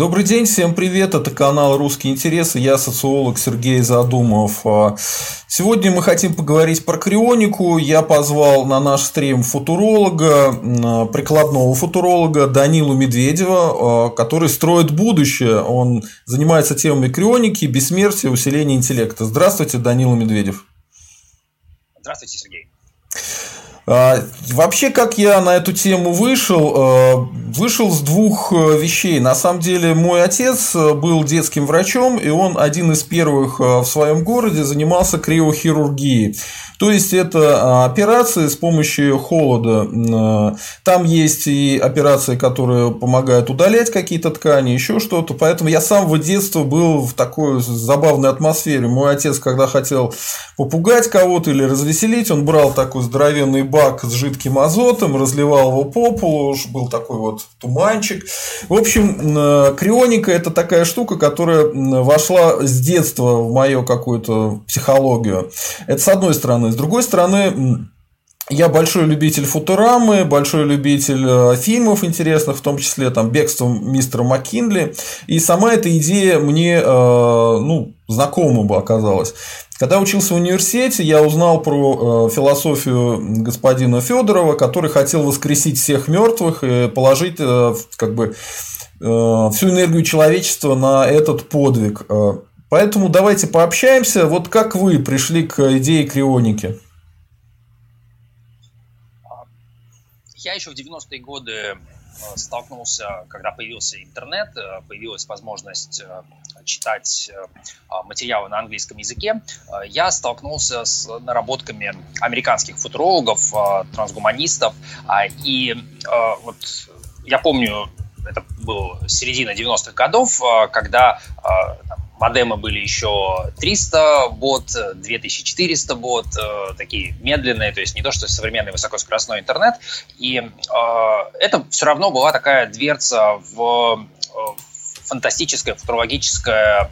Добрый день, всем привет, это канал «Русские интересы», я социолог Сергей Задумов. А, сегодня мы хотим поговорить про крионику, я позвал на наш стрим футуролога, прикладного футуролога Данилу Медведева, а, который строит будущее, он занимается темами крионики, бессмертия, усиления интеллекта. Здравствуйте, Данила Медведев. Здравствуйте, Сергей. А, вообще, как я на эту тему вышел, а, вышел с двух э, вещей. На самом деле, мой отец э, был детским врачом, и он один из первых э, в своем городе занимался криохирургией. То есть это а, операции с помощью холода. Там есть и операции, которые помогают удалять какие-то ткани, еще что-то. Поэтому я с самого детства был в такой забавной атмосфере. Мой отец, когда хотел попугать кого-то или развеселить, он брал такой здоровенный бак с жидким азотом, разливал его по полу, был такой вот туманчик. В общем, а, крионика – это такая штука, которая вошла с детства в мою какую-то психологию. Это с одной стороны. С другой стороны, я большой любитель футурамы, большой любитель э, фильмов интересных, в том числе там «Бегство мистера Маккинли». И сама эта идея мне э, ну, знакома бы оказалась. Когда учился в университете, я узнал про э, философию господина Федорова, который хотел воскресить всех мертвых и положить как бы, всю энергию человечества на этот подвиг. Поэтому давайте пообщаемся. Вот как вы пришли к идее крионики? Я еще в 90-е годы э, столкнулся, когда появился интернет, э, появилась возможность э, читать материалы на английском языке, я столкнулся с наработками американских футурологов, трансгуманистов, а, и вот я помню, это был середина 90-х годов, когда Модемы были еще 300 бот, 2400 бот, э, такие медленные, то есть не то, что современный высокоскоростной интернет. И э, это все равно была такая дверца в э, фантастическое, футурологическое э,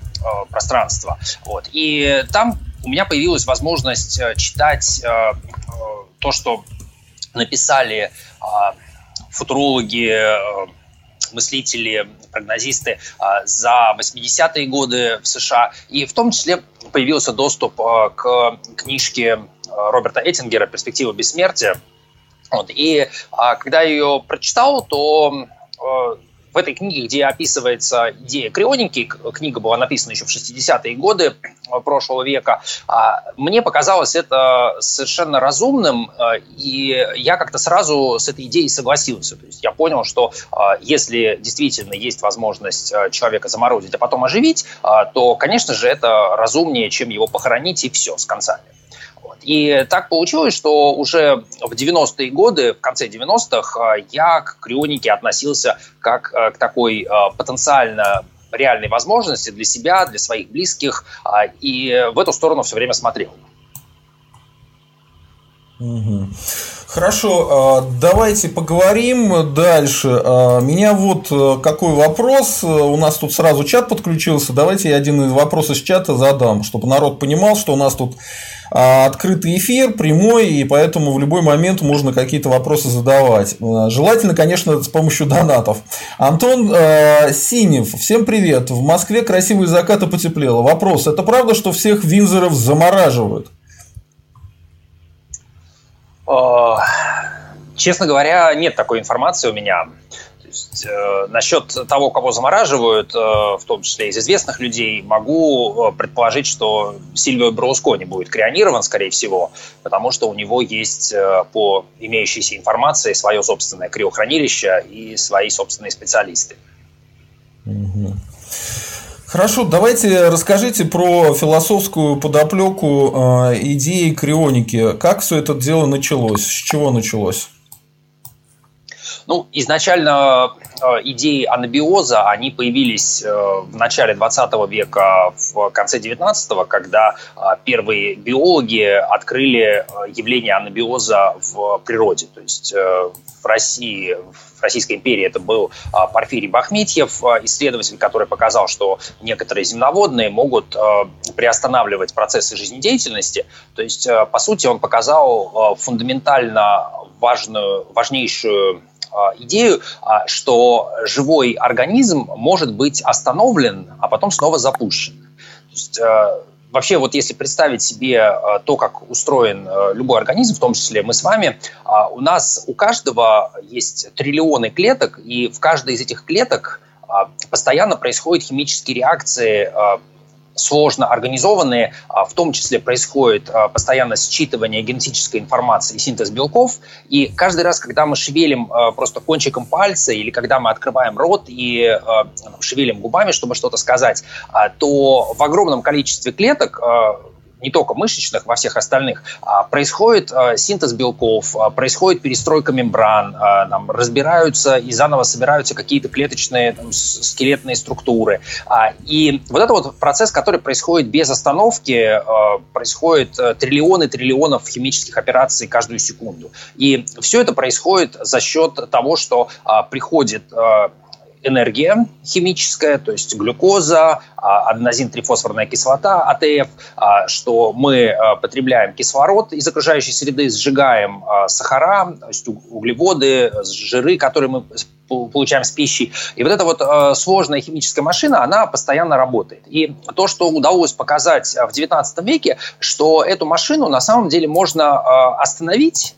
пространство. Вот. И там у меня появилась возможность э, читать э, э, то, что написали э, футурологи, э, мыслители, прогнозисты а, за 80-е годы в США. И в том числе появился доступ а, к книжке а, Роберта Эттингера «Перспектива бессмертия». Вот. И когда я ее прочитал, то в этой книге, где описывается идея крионики, книга была написана еще в 60-е годы прошлого века, а, мне показалось это совершенно разумным, а, и я как-то сразу с этой идеей согласился. То есть я понял, что а, если действительно есть возможность человека заморозить, а потом оживить, то, конечно же, это разумнее, чем его похоронить и все, с концами. И так получилось, что уже в 90-е годы, в конце 90-х, э, я к крионике относился как э, к такой э, потенциально реальной возможности для себя, для своих близких, и в эту сторону все время смотрел. Хорошо, давайте поговорим дальше. Меня вот какой вопрос, у нас тут сразу чат подключился, давайте я один из вопросов из чата задам, чтобы народ понимал, что у нас тут а, открытый эфир, прямой, и поэтому в любой момент можно какие-то вопросы задавать. А, желательно, конечно, с помощью донатов. Антон э, Синев, всем привет. В Москве красивые закаты потеплело. Вопрос, это правда, что всех винзоров замораживают? Честно говоря, нет такой информации у меня есть э, насчет того, кого замораживают, э, в том числе из известных людей, могу э, предположить, что Сильвио Берлускони будет крионирован, скорее всего, потому что у него есть э, по имеющейся информации свое собственное криохранилище и свои собственные специалисты. Хорошо, давайте расскажите про философскую подоплеку э, идеи крионики. Как все это дело началось? С чего началось? Ну, изначально э, идеи анабиоза, они появились э, в начале 20 века, в конце 19 когда э, первые биологи открыли явление анабиоза в природе. То есть в России, Российской империи это был Порфирий Бахметьев, исследователь, который показал, что некоторые земноводные могут приостанавливать процессы жизнедеятельности. То есть, по сути, он показал фундаментально важную, важнейшую идею, что живой организм может быть остановлен, а потом снова запущен. То есть, вообще вот если представить себе то, как устроен любой организм, в том числе мы с вами, у нас у каждого есть триллионы клеток, и в каждой из этих клеток постоянно происходят химические реакции сложно организованные, а, в том числе происходит а, постоянно считывание генетической информации и синтез белков, и каждый раз, когда мы шевелим а, просто кончиком пальца или когда мы открываем рот и шевелим губами, чтобы что-то сказать, то в огромном количестве клеток не только мышечных, во всех остальных, а, происходит а, синтез белков, а, происходит перестройка мембран, там, разбираются и заново собираются какие-то клеточные там, скелетные структуры. И вот это вот процесс, который происходит без остановки, происходит э, триллионы триллионов химических операций каждую секунду. И все это происходит за счет того, что приходит энергия химическая, то есть глюкоза, а, аденозин-трифосфорная кислота, АТФ, а, что мы а, потребляем кислород из окружающей среды, сжигаем сахара, то есть углеводы, жиры, которые мы получаем с пищей. И вот эта вот сложная химическая машина, она постоянно работает. И то, что удалось показать в XIX веке, что эту машину на самом деле можно остановить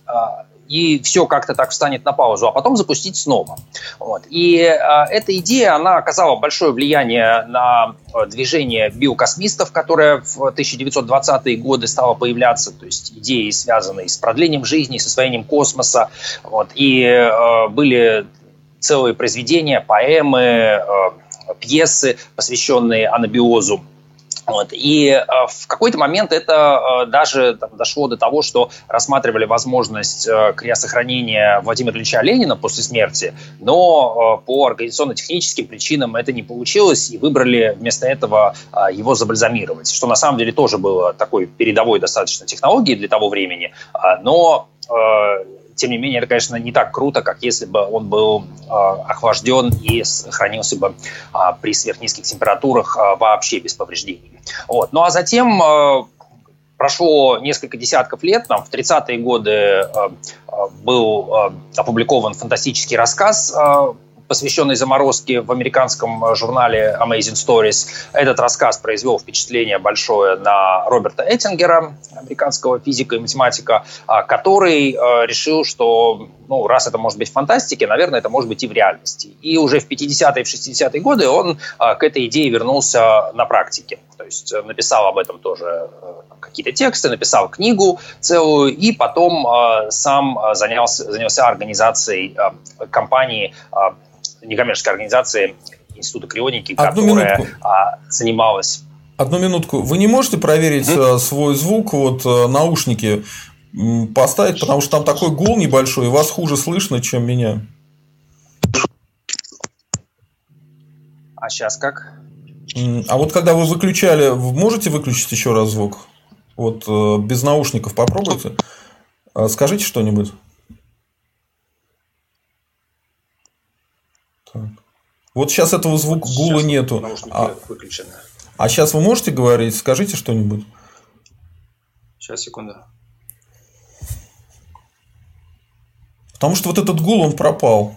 и все как-то так встанет на паузу, а потом запустить снова. Вот. И э, эта идея, она оказала большое влияние на э, движение биокосмистов, которое в 1920-е годы стало появляться, то есть идеи, связанные с продлением жизни, с освоением космоса. Вот. И э, были целые произведения, поэмы, э, пьесы, посвященные анабиозу. Вот. И э, в какой-то момент это э, даже там, дошло до того, что рассматривали возможность э, криосохранения Владимира Ильича Ленина после смерти, но э, по организационно-техническим причинам это не получилось, и выбрали вместо этого э, его забальзамировать, что на самом деле тоже было такой передовой достаточно технологией для того времени, э, но тем не менее, это, конечно, не так круто, как если бы он был э, охлажден и хранился бы э, при сверхнизких температурах э, вообще без повреждений. Вот. Ну а затем прошло несколько десятков лет, там, в 30-е годы был опубликован фантастический рассказ посвященный заморозке в американском э, журнале Amazing Stories. Этот рассказ произвел впечатление большое на Роберта Эттингера, американского физика и математика, а, который э, решил, что ну, раз это может быть в фантастике, наверное, это может быть и в реальности. И уже в 50-е и в 60-е годы он э, к этой идее вернулся на практике. То есть написал об этом тоже какие-то тексты, написал книгу целую, и потом сам занялся, занялся организацией компании некоммерческой организации Института крионики, Одну которая минутку. А, занималась Одну минутку. Вы не можете проверить mm-hmm. свой звук, вот э, наушники поставить, потому что там такой гул небольшой, и вас хуже слышно, чем меня. А сейчас как? А вот когда вы выключали, вы можете выключить еще раз звук? Вот э, без наушников попробуйте. Скажите что-нибудь. Вот сейчас этого звука вот гула нету. А, а сейчас вы можете говорить? Скажите что-нибудь. Сейчас, секунду. Потому что вот этот гул, он пропал.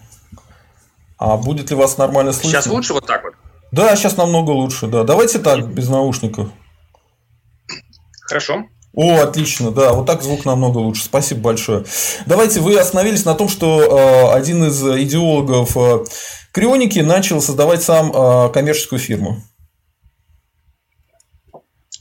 А будет ли вас нормально слышно? Сейчас лучше вот так вот? Да, сейчас намного лучше, да. Давайте так, без наушников. Хорошо. О, отлично, да, вот так звук намного лучше. Спасибо большое. Давайте, вы остановились на том, что э, один из идеологов э, Крионики начал создавать сам э, коммерческую фирму.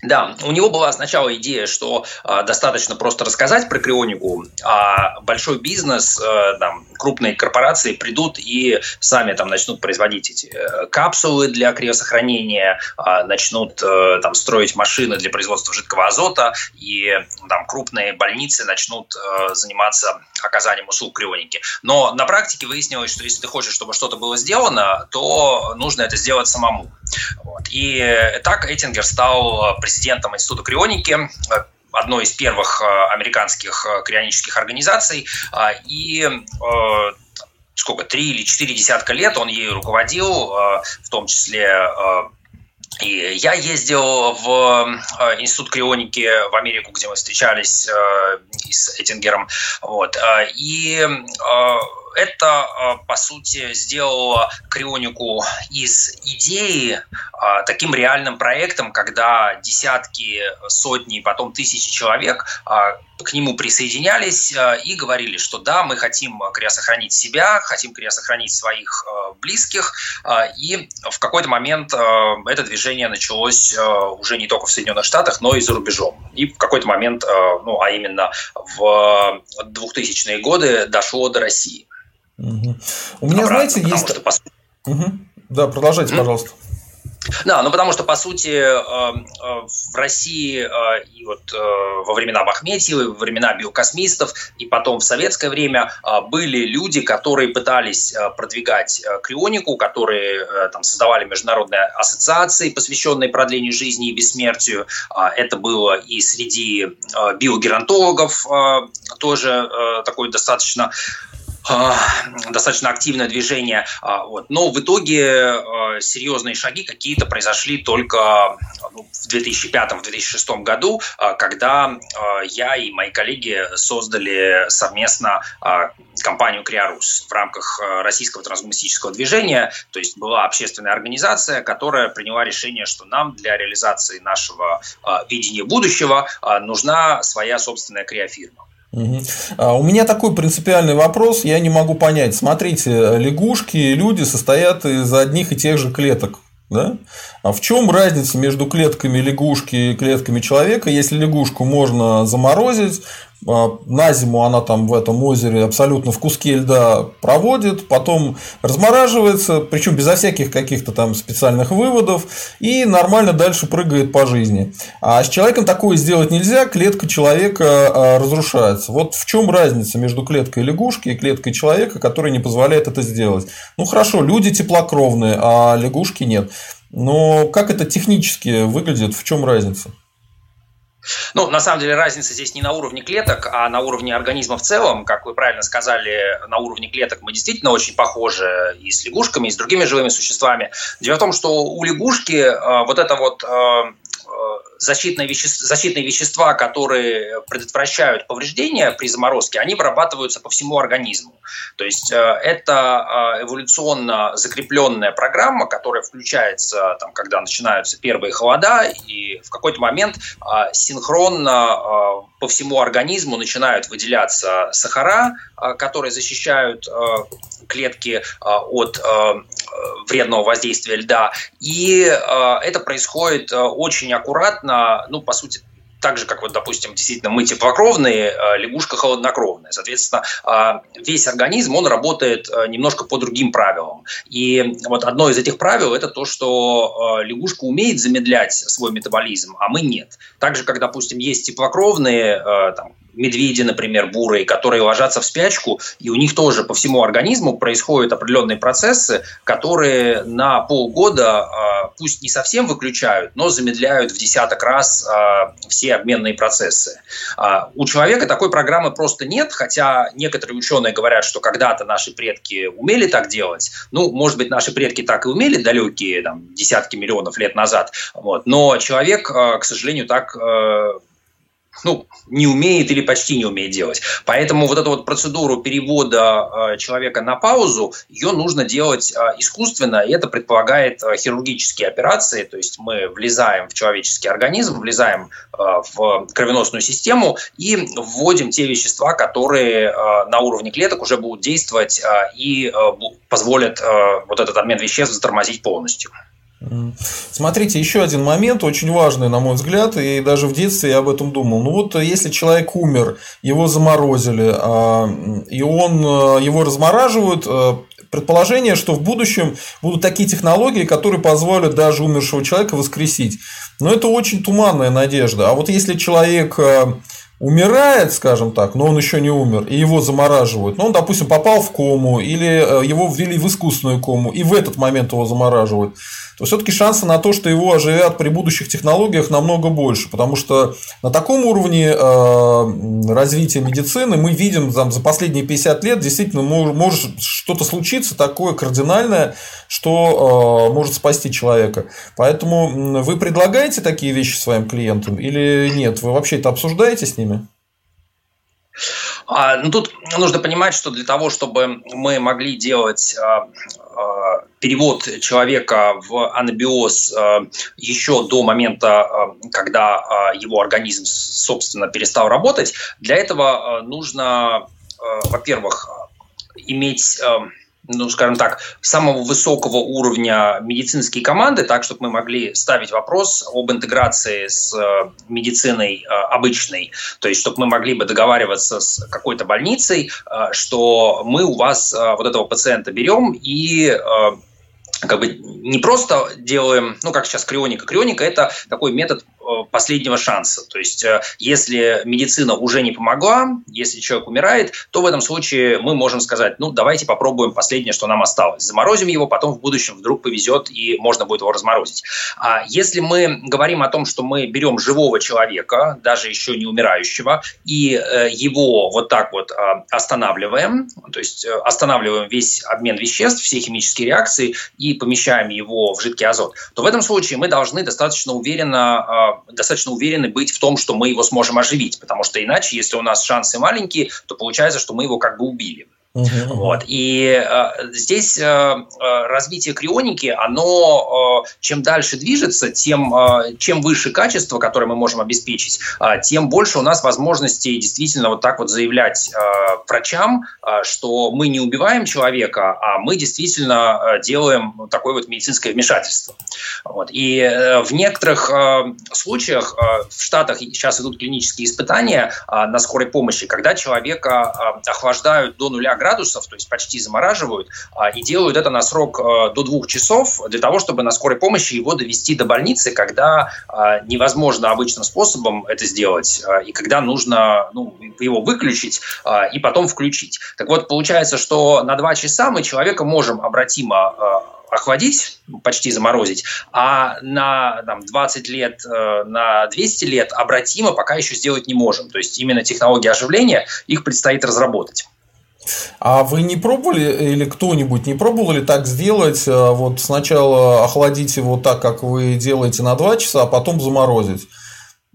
Да, у него была сначала идея, что э, достаточно просто рассказать про крионику, а большой бизнес, э, там, крупные корпорации придут и сами там начнут производить эти э, капсулы для криосохранения, э, начнут э, там строить машины для производства жидкого азота, и там крупные больницы начнут э, заниматься оказанием услуг крионики. Но на практике выяснилось, что если ты хочешь, чтобы что-то было сделано, то нужно это сделать самому. Вот. И так Эттингер стал президентом президентом Института крионики, э, одной из первых э, американских э, крионических организаций. И сколько, три или четыре десятка лет он ею руководил, в том числе и я ездил в Институт крионики в Америку, где мы встречались с Эттингером. Вот. И это, по сути, сделало крионику из идеи таким реальным проектом, когда десятки, сотни, потом тысячи человек к нему присоединялись и говорили, что да, мы хотим кря сохранить себя, хотим кря сохранить своих близких, и в какой-то момент это движение началось уже не только в Соединенных Штатах, но и за рубежом. И в какой-то момент, ну, а именно в 2000-е годы дошло до России. Угу. У меня, Обратно, знаете, есть... Что, по... угу. Да, продолжайте, пожалуйста. Да, ну потому что, по сути, э, э, в России э, и вот во времена Бахметьева, во времена биокосмистов и потом в советское время были люди, которые пытались продвигать крионику, которые там, создавали международные ассоциации, посвященные продлению жизни и бессмертию. Это было и среди биогеронтологов тоже такой достаточно а, достаточно активное движение. А, вот. Но в итоге а, серьезные шаги какие-то произошли только ну, в 2005-2006 году, когда я и мои коллеги создали совместно компанию Криарус в рамках российского трансгуманистического движения. То есть была общественная организация, которая приняла решение, что нам для реализации нашего видения будущего нужна своя собственная криофирма. А у меня такой принципиальный вопрос, я не могу понять. Смотрите, лягушки и люди состоят из одних и тех же клеток. Да? А в чем разница между клетками лягушки и клетками человека? Если лягушку можно заморозить, а, на зиму она там в этом озере абсолютно в куске льда проводит, потом размораживается, причем безо всяких каких-то там специальных выводов, и нормально дальше прыгает по жизни. А с человеком такое сделать нельзя, клетка человека а, разрушается. Вот в чем разница между клеткой лягушки и клеткой человека, которая не позволяет это сделать. Ну хорошо, люди теплокровные, а лягушки нет. Но как это технически выглядит, в чем разница? Ну, на самом деле разница здесь не на уровне клеток, а на уровне организма в целом. Как вы правильно сказали, на уровне клеток мы действительно очень похожи и с лягушками, и с другими живыми существами. Дело в том, что у лягушки э, вот это вот э, защитные, веще... защитные вещества, которые предотвращают повреждения при заморозке, они вырабатываются по всему организму. То есть э, это э, эволюционно закрепленная программа, которая включается, там, когда начинаются первые холода, и в какой-то момент э, синхронно по всему организму начинают выделяться сахара, которые защищают клетки от вредного воздействия льда. И это происходит очень аккуратно, ну, по сути, так же, как вот, допустим, действительно мы теплокровные, э, лягушка холоднокровная. Соответственно, э, весь организм, он работает э, немножко по другим правилам. И вот одно из этих правил – это то, что лягушка умеет замедлять свой метаболизм, а мы нет. Так же, как, допустим, есть теплокровные, там, медведи, например, бурые, которые ложатся в спячку, и у них тоже по всему организму происходят определенные процессы, которые на полгода, а, пусть не совсем выключают, но замедляют в десяток раз а, все обменные процессы. А, у человека такой программы просто нет, хотя некоторые ученые говорят, что когда-то наши предки умели так делать. Ну, может быть, наши предки так и умели далекие там, десятки миллионов лет назад. Вот. Но человек, к сожалению, так ну, не умеет или почти не умеет делать. Поэтому вот эту вот процедуру перевода э, человека на паузу, ее нужно делать э, искусственно, и это предполагает э, хирургические операции, то есть мы влезаем в человеческий организм, влезаем в кровеносную систему и вводим те вещества, которые на уровне клеток уже будут действовать и позволят вот этот обмен веществ затормозить полностью. Смотрите, еще один момент, очень важный, на мой взгляд, и даже в детстве я об этом думал. Ну вот, если человек умер, его заморозили, а, и он, э, его размораживают, э, предположение, что в будущем будут такие технологии, которые позволят даже умершего человека воскресить. Но это очень туманная надежда. А вот если человек э, умирает, скажем так, но он еще не умер, и его замораживают, но он, допустим, попал в кому, или его ввели в искусственную кому, и в этот момент его замораживают, то все-таки шансы на то, что его оживят при будущих технологиях намного больше. Потому что на таком уровне э, развития медицины мы видим там, за последние 50 лет действительно может что-то случиться такое кардинальное, что э, может спасти человека. Поэтому вы предлагаете такие вещи своим клиентам или нет? Вы вообще это обсуждаете с ними? А, ну, тут нужно понимать, что для того, чтобы мы могли делать а, а, перевод человека в анабиоз а, еще до момента, а, когда а, его организм, собственно, перестал работать, для этого а, нужно, а, во-первых, иметь... А, ну, скажем так, самого высокого уровня медицинские команды, так, чтобы мы могли ставить вопрос об интеграции с э, медициной э, обычной. То есть, чтобы мы могли бы договариваться с какой-то больницей, э, что мы у вас вот этого пациента берем и как бы не просто делаем, ну, как сейчас крионика. Крионика – это такой метод последнего шанса. То есть, э, если медицина уже не помогла, если человек умирает, то в этом случае мы можем сказать, ну, давайте попробуем последнее, что нам осталось. Заморозим его, потом в будущем вдруг повезет, и можно будет его разморозить. А если мы говорим о том, что мы берем живого человека, даже еще не умирающего, и э, его вот так вот останавливаем, то есть останавливаем весь обмен веществ, все химические реакции и помещаем его в жидкий азот, то в этом случае мы должны достаточно уверенно достаточно уверены быть в том, что мы его сможем оживить, потому что иначе, если у нас шансы маленькие, то получается, что мы его как бы убили. Uh-huh. Вот. И э, здесь э, э, развитие крионики, оно э, чем дальше движется, тем э, чем выше качество, которое мы можем обеспечить, э, тем больше у нас возможностей действительно вот так вот заявлять э, врачам, э, что мы не убиваем человека, а мы действительно э, делаем такое вот медицинское вмешательство. Вот. И э, в некоторых э, случаях э, в Штатах сейчас идут клинические испытания э, на скорой помощи, когда человека э, охлаждают до нуля градусов, то есть почти замораживают, а, и делают это на срок а, до двух часов для того, чтобы на скорой помощи его довести до больницы, когда а, невозможно обычным способом это сделать, и когда нужно ну, его выключить и потом включить. Так вот, получается, что на два часа мы человека можем обратимо охладить, почти заморозить, а на там, 20 лет, э, на 200 лет обратимо пока еще сделать не можем. То есть именно технологии оживления, их предстоит разработать. А вы не пробовали, или кто-нибудь не пробовал ли так сделать, э, вот сначала охладить его так, как вы делаете на 2 часа, а потом заморозить?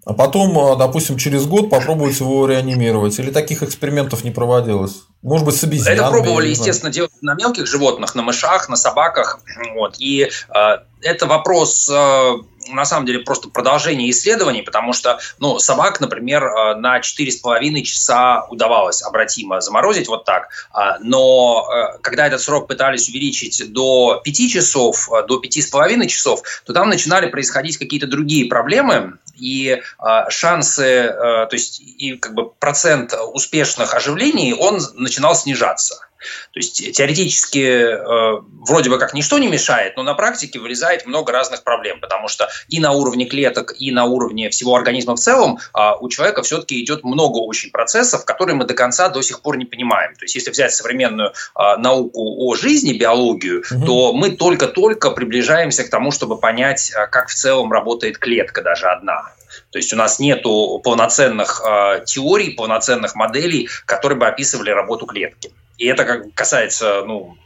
А потом, э, допустим, через год попробовать его реанимировать. Или таких экспериментов не проводилось? Может быть, с обезьянами? Это пробовали, естественно, делать на мелких животных, на мышах, на собаках. Вот. И э, это вопрос... Э, на самом деле просто продолжение исследований, потому что, ну, собак, например, э, на 4,5 часа удавалось обратимо заморозить вот так, а, но э, когда этот срок пытались увеличить до 5 часов, э, до 5,5 часов, то там начинали происходить какие-то другие проблемы, и шансы, то есть и как бы процент успешных оживлений, он начинал снижаться. То есть теоретически э, вроде бы как ничто не мешает, но на практике вылезает много разных проблем, потому что и на уровне клеток, и на уровне всего организма в целом э, у человека все-таки идет много очень процессов, которые мы до конца до сих пор не понимаем. То есть если взять современную э, науку о жизни, биологию, угу. то мы только-только приближаемся к тому, чтобы понять, э, как в целом работает клетка даже одна. То есть у нас нет полноценных э, теорий, полноценных моделей, которые бы описывали работу клетки. И это как касается ну,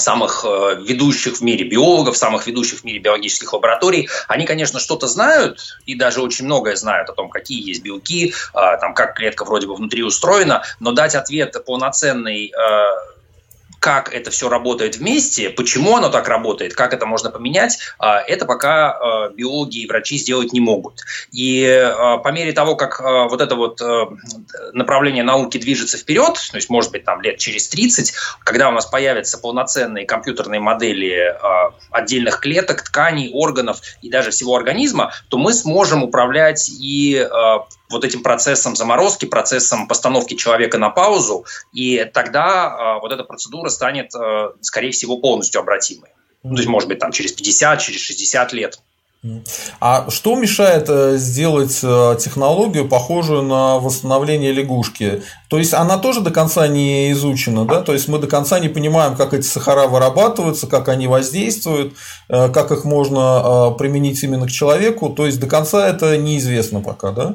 самых э, ведущих в мире биологов, самых ведущих в мире биологических лабораторий, они, конечно, что-то знают и даже очень многое знают о том, какие есть белки, э, там, как клетка вроде бы внутри устроена, но дать ответ полноценный э, как это все работает вместе, почему оно так работает, как это можно поменять, а, это пока а, биологи и врачи сделать не могут. И а, по мере того, как вот это вот направление науки движется вперед, то есть, может быть, там лет через 30, когда у нас появятся полноценные компьютерные модели отдельных клеток, тканей, органов и даже всего организма, то мы сможем управлять и вот этим процессом заморозки, процессом постановки человека на паузу, и тогда э, вот эта процедура станет, э, скорее всего, полностью обратимой. Ну, то есть, может быть, там через 50, через 60 лет. А что мешает э, сделать э, технологию, похожую на восстановление лягушки? То есть она тоже до конца не изучена, да? То есть мы до конца не понимаем, как эти сахара вырабатываются, как они воздействуют, э, как их можно применить именно к человеку. То есть до конца это неизвестно пока, да?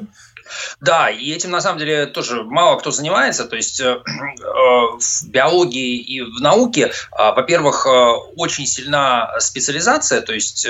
Да, и этим на самом деле тоже мало кто занимается. То есть э, в биологии и в науке, э, во-первых, э, очень сильна специализация, то есть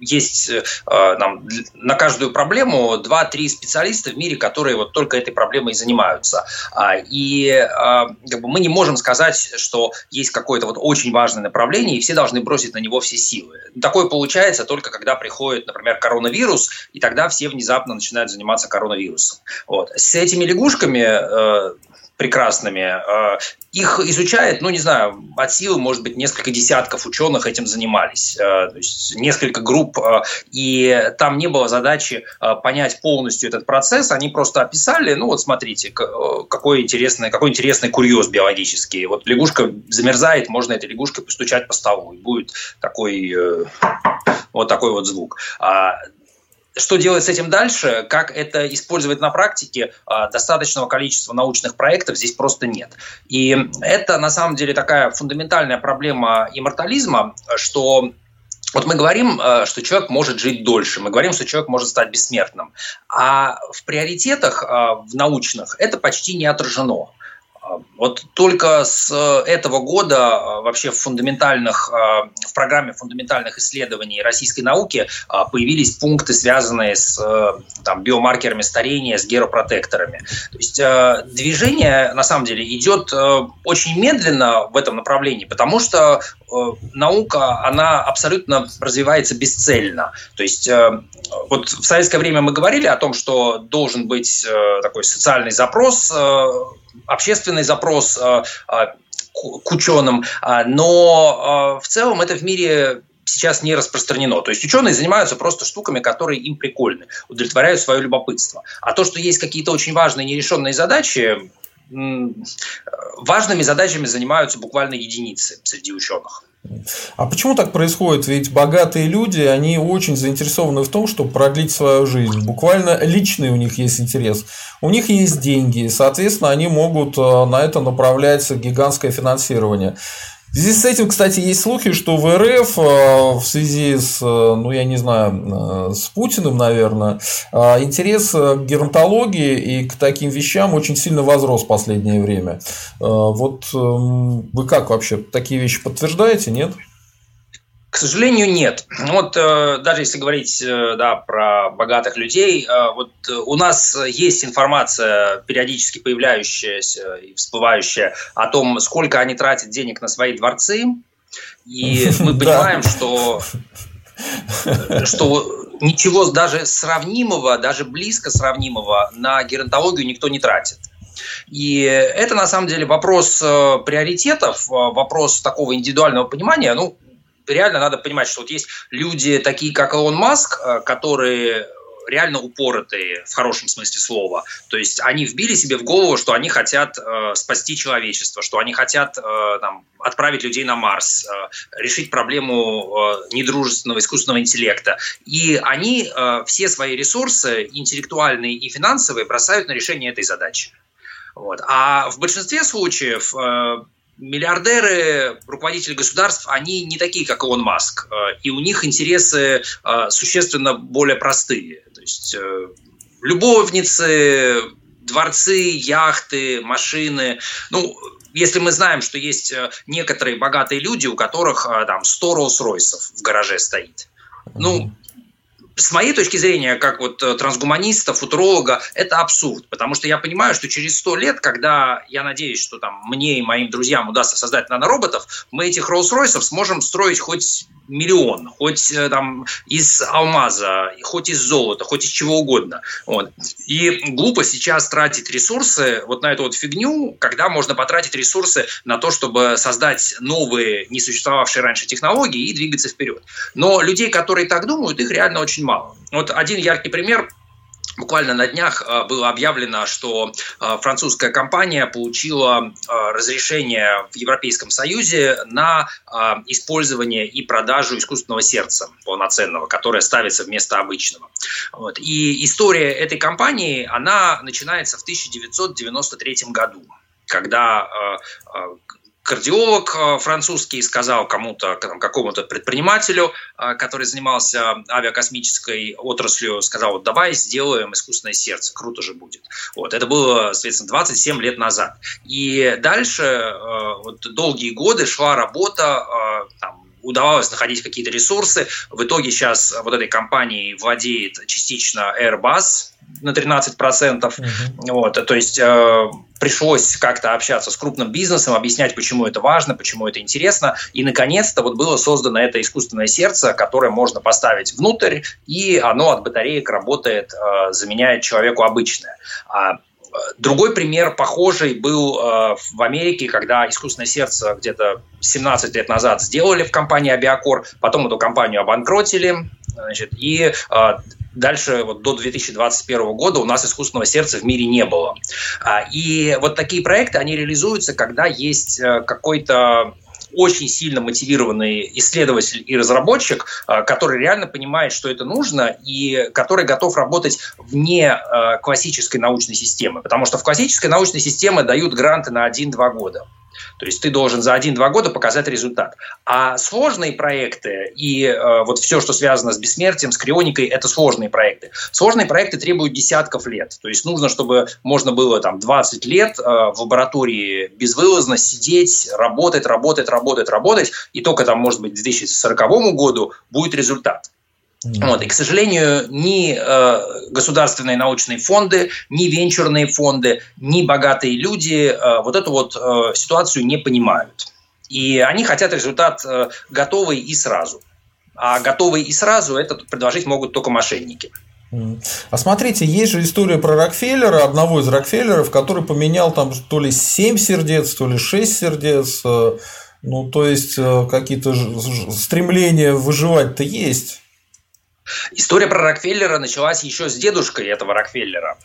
есть э, там, на каждую проблему 2-3 специалиста в мире, которые вот только этой проблемой и занимаются. А, и а, как бы мы не можем сказать, что есть какое-то вот очень важное направление, и все должны бросить на него все силы. Такое получается только когда приходит, например, коронавирус, и тогда все внезапно начинают заниматься коронавирусом. Вот. С этими лягушками э, прекрасными. Э, их изучает, ну, не знаю, от силы, может быть, несколько десятков ученых этим занимались. Э, то есть несколько групп, э, и там не было задачи понять полностью этот процесс. Они просто описали, ну, вот смотрите, какой интересный, какой интересный курьез биологический. Вот лягушка замерзает, можно этой лягушкой постучать по столу, и будет такой вот такой вот звук. А что делать с этим дальше, как это использовать на практике, а, достаточного количества научных проектов здесь просто нет. И это на самом деле такая фундаментальная проблема иммортализма, что вот мы говорим, а, что человек может жить дольше, мы говорим, что человек может стать бессмертным, а в приоритетах а, в научных это почти не отражено. Вот только с э, этого года э, вообще в фундаментальных, э, в программе фундаментальных исследований российской науки появились пункты, связанные с там, биомаркерами старения, с геропротекторами. То есть движение, на самом деле, идет очень медленно в этом направлении, потому что наука, она абсолютно развивается бесцельно. То есть вот в советское время мы говорили о том, что должен быть такой социальный запрос общественный запрос э, э, к ученым, а, но э, в целом это в мире сейчас не распространено. То есть ученые занимаются просто штуками, которые им прикольны, удовлетворяют свое любопытство. А то, что есть какие-то очень важные нерешенные задачи, важными задачами занимаются буквально единицы среди ученых. А почему так происходит? Ведь богатые люди, они очень заинтересованы в том, чтобы продлить свою жизнь. Буквально личный у них есть интерес. У них есть деньги, и, соответственно, они могут э, на это направлять гигантское финансирование. В связи с этим, кстати, есть слухи, что в РФ э, в связи с, э, ну, я не знаю, э, с Путиным, наверное, интерес к геронтологии и к таким вещам очень сильно возрос в последнее время. Вот эм, вы как вообще такие вещи подтверждаете, нет? К сожалению, нет. Вот э, даже если говорить э, да, про богатых людей, э, вот у нас есть информация, периодически появляющаяся и всплывающая, о том, сколько они тратят денег на свои дворцы. И мы понимаем, что, что ничего даже сравнимого, даже близко сравнимого на геронтологию никто не тратит. И это на самом деле вопрос приоритетов, вопрос такого индивидуального понимания. Ну, реально надо понимать, что вот есть люди такие, как Илон Маск, э, которые реально упоротые в хорошем смысле слова. То есть они вбили себе в голову, что они хотят э, спасти человечество, что они хотят э, там, отправить людей на Марс, э, решить проблему э, недружественного искусственного интеллекта. И они э, все свои ресурсы, интеллектуальные и финансовые, бросают на решение этой задачи. Вот. А в большинстве случаев э, миллиардеры, руководители государств, они не такие, как Илон Маск, э, и у них интересы э, существенно более простые. То есть э, любовницы, дворцы, яхты, машины. Ну, если мы знаем, что есть некоторые богатые люди, у которых там 100 Роллс-Ройсов в гараже стоит. Ну, с моей точки зрения, как вот э, трансгуманиста, футуролога, это абсурд, потому что я понимаю, что через сто лет, когда я надеюсь, что там мне и моим друзьям удастся создать нанороботов, мы этих Роллс-Ройсов сможем строить хоть миллион, хоть э, там из алмаза, хоть из золота, хоть из чего угодно. Вот. И глупо сейчас тратить ресурсы вот на эту вот фигню, когда можно потратить ресурсы на то, чтобы создать новые, не существовавшие раньше технологии и двигаться вперед. Но людей, которые так думают, их реально очень мало. Вот один яркий пример – Буквально на днях э, было объявлено, что э, французская компания получила э, разрешение в Европейском Союзе на использование и продажу искусственного сердца полноценного, которое ставится вместо обычного. Вот. И история этой компании, она начинается в 1993 году когда кардиолог э, французский сказал кому-то, какому-то предпринимателю, э, который занимался авиакосмической отраслью, сказал, вот давай сделаем искусственное сердце, круто же будет. Вот, это было, соответственно, 27 лет назад. И дальше, э, вот долгие годы шла работа, там, удавалось находить какие-то ресурсы. В итоге сейчас вот этой компанией владеет частично Airbus на 13%. Uh-huh. Вот, то есть э, пришлось как-то общаться с крупным бизнесом, объяснять, почему это важно, почему это интересно. И, наконец-то, вот было создано это искусственное сердце, которое можно поставить внутрь, и оно от батареек работает, э, заменяет человеку обычное. А Другой пример похожий был э, в Америке, когда искусственное сердце где-то 17 лет назад сделали в компании Абиакор, потом эту компанию обанкротили, значит, и э, дальше вот до 2021 года у нас искусственного сердца в мире не было. А, и вот такие проекты, они реализуются, когда есть э, какой-то очень сильно мотивированный исследователь и разработчик, э, который реально понимает, что это нужно, и который готов работать вне э, классической научной системы. Потому что в классической научной системе дают гранты на 1-2 года. То есть ты должен за один-два года показать результат. А сложные проекты и э, вот все, что связано с бессмертием, с крионикой, это сложные проекты. Сложные проекты требуют десятков лет. То есть нужно, чтобы можно было там 20 лет э, в лаборатории безвылазно сидеть, работать, работать, работать, работать, и только там, может быть, к 2040 году будет результат. Вот. И, к сожалению, ни э, государственные научные фонды, ни венчурные фонды, ни богатые люди э, вот эту вот э, ситуацию не понимают. И они хотят результат э, готовый и сразу. А готовый и сразу это предложить могут только мошенники. А смотрите, есть же история про Рокфеллера, одного из Рокфеллеров, который поменял там то ли 7 сердец, то ли 6 сердец. Э, ну, то есть, э, какие-то стремления выживать-то есть. История про Рокфеллера началась еще с дедушкой этого Рокфеллера.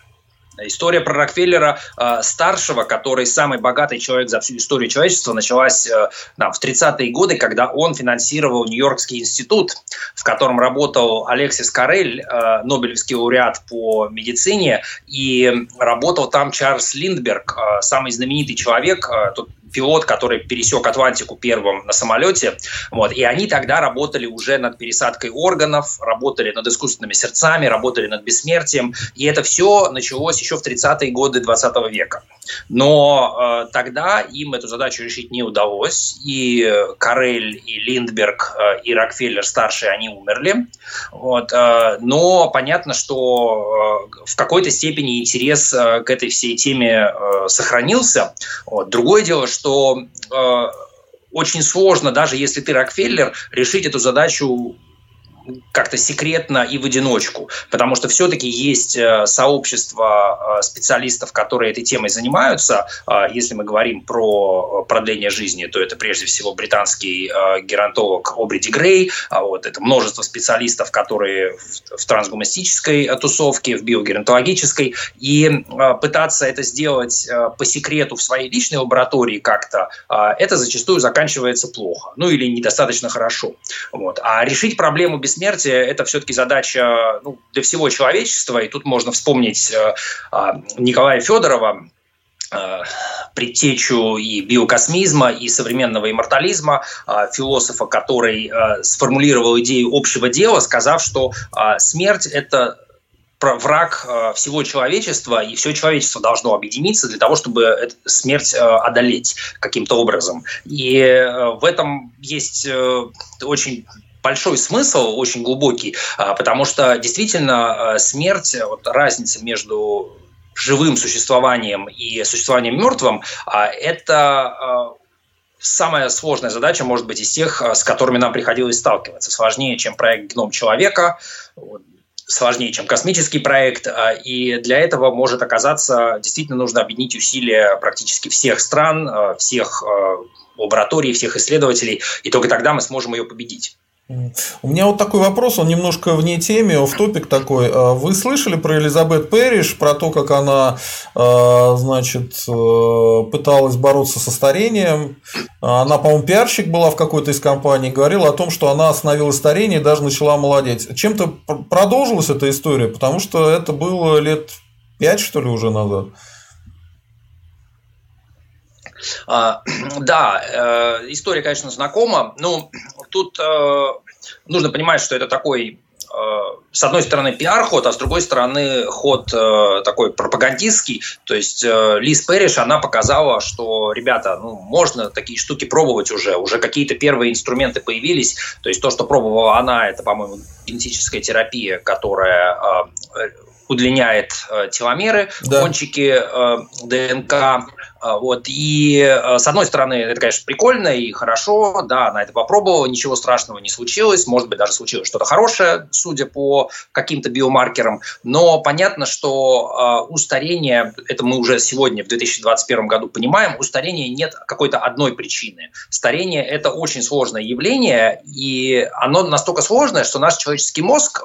История про Рокфеллера э, старшего, который самый богатый человек за всю историю человечества, началась э, да, в 30-е годы, когда он финансировал Нью-Йоркский институт, в котором работал Алексис Карель, э, Нобелевский лауреат по медицине, и работал там Чарльз Линдберг, э, самый знаменитый человек, э, тот пилот, который пересек Атлантику первым на самолете. Вот, и они тогда работали уже над пересадкой органов, работали над искусственными сердцами, работали над бессмертием. И это все началось еще в 30-е годы 20 века. Но э, тогда им эту задачу решить не удалось. И Карель, и Линдберг, э, и Рокфеллер старшие, они умерли. Вот, э, но понятно, что э, в какой-то степени интерес э, к этой всей теме э, сохранился. Вот. Другое дело, что что э, очень сложно, даже если ты Рокфеллер, решить эту задачу как-то секретно и в одиночку, потому что все-таки есть э, сообщество э, специалистов, которые этой темой занимаются. Э, если мы говорим про продление жизни, то это прежде всего британский геронтолог Обриди Грей, а вот это множество специалистов, которые в трансгуманистической тусовке, в биогеронтологической, и пытаться это сделать по секрету в своей личной лаборатории как-то, это зачастую заканчивается плохо, ну или недостаточно хорошо. Вот. А решить проблему без бессмертие – это все-таки задача ну, для всего человечества. И тут можно вспомнить э, а, Николая Федорова, э, предтечу и биокосмизма, и современного иммортализма, э, философа, который сформулировал идею общего дела, сказав, что смерть – это враг всего человечества, и все человечество должно объединиться для того, чтобы смерть одолеть каким-то образом. И в этом есть очень большой смысл, очень глубокий, а, потому что действительно а, смерть, вот разница между живым существованием и существованием мертвым, а, это самая сложная задача, может быть, из тех, с которыми нам приходилось сталкиваться. Сложнее, чем проект «Гном человека», сложнее, чем космический проект, и для этого может оказаться, действительно нужно объединить усилия практически всех стран, всех лабораторий, всех исследователей, и только тогда мы сможем ее победить. У меня вот такой вопрос, он немножко вне темы, в топик такой. А вы слышали про Элизабет Пэриш, про то, как она, а, значит, э, пыталась бороться со старением? Она, по-моему, пиарщик была в какой-то из компаний, говорила о том, что она остановила старение и даже начала молодеть. Чем-то продолжилась эта история, потому что это было лет пять, что ли, уже назад. А, да, э, история, конечно, знакома. но тут э, нужно понимать, что это такой с одной стороны пиар-ход, а с другой стороны ход э, такой пропагандистский. То есть э, Лиз Перриш, она показала, что, ребята, ну, можно такие штуки пробовать уже, уже какие-то первые инструменты появились. То есть то, что пробовала она, это, по-моему, генетическая терапия, которая э, удлиняет э, теломеры, да. кончики э, ДНК. Э, вот. И с одной стороны, это, конечно, прикольно и хорошо, да, она это попробовала, ничего страшного не случилось, может быть, даже случилось что-то хорошее, судя по каким-то биомаркерам, но понятно, что у старения, это мы уже сегодня в 2021 году понимаем, у старения нет какой-то одной причины. Старение – это очень сложное явление, и оно настолько сложное, что наш человеческий мозг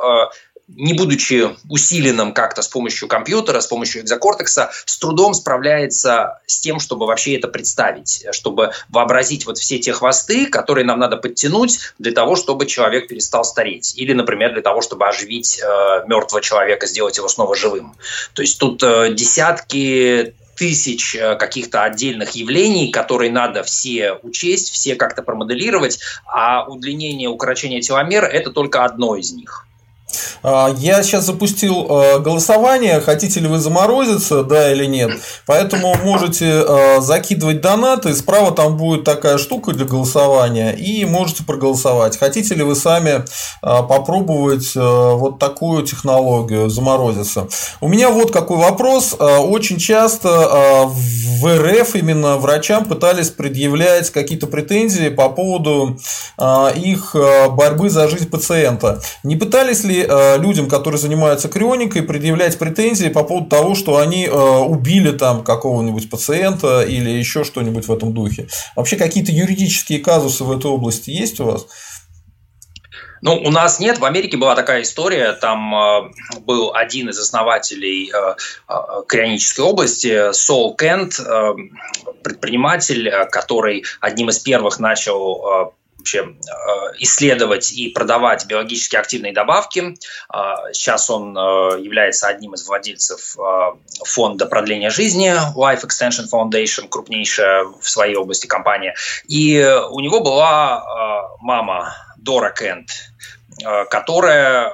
не будучи усиленным как-то с помощью компьютера, с помощью экзокортекса, с трудом справляется с тем, чтобы вообще это представить, чтобы вообразить вот все те хвосты, которые нам надо подтянуть для того, чтобы человек перестал стареть. Или, например, для того, чтобы оживить э, мертвого человека, сделать его снова живым. То есть тут э, десятки тысяч э, каких-то отдельных явлений, которые надо все учесть, все как-то промоделировать, а удлинение, укорочение теломер – это только одно из них. А, я сейчас запустил э, голосование, хотите ли вы заморозиться, да или нет. Поэтому можете э, закидывать донаты, справа там будет такая штука для голосования, и можете проголосовать. Хотите ли вы сами э, попробовать вот такую технологию заморозиться? У меня вот какой вопрос. Очень часто в РФ именно врачам пытались предъявлять какие-то претензии по поводу их борьбы за жизнь пациента. Не пытались ли Э, людям, которые занимаются крионикой, предъявлять претензии по поводу того, что они э, убили там какого-нибудь пациента или еще что-нибудь в этом духе. Вообще какие-то юридические казусы в этой области есть у вас? Ну, у нас нет. В Америке была такая история. Там э, был один из основателей э, э, крионической области, Сол Кент, э, предприниматель, э, который одним из первых начал вообще э, исследовать и продавать биологически активные добавки. Э, сейчас он э, является одним из владельцев фонда продления жизни Life Extension Foundation, крупнейшая в своей области компания. И у него была мама Дора Кент, которая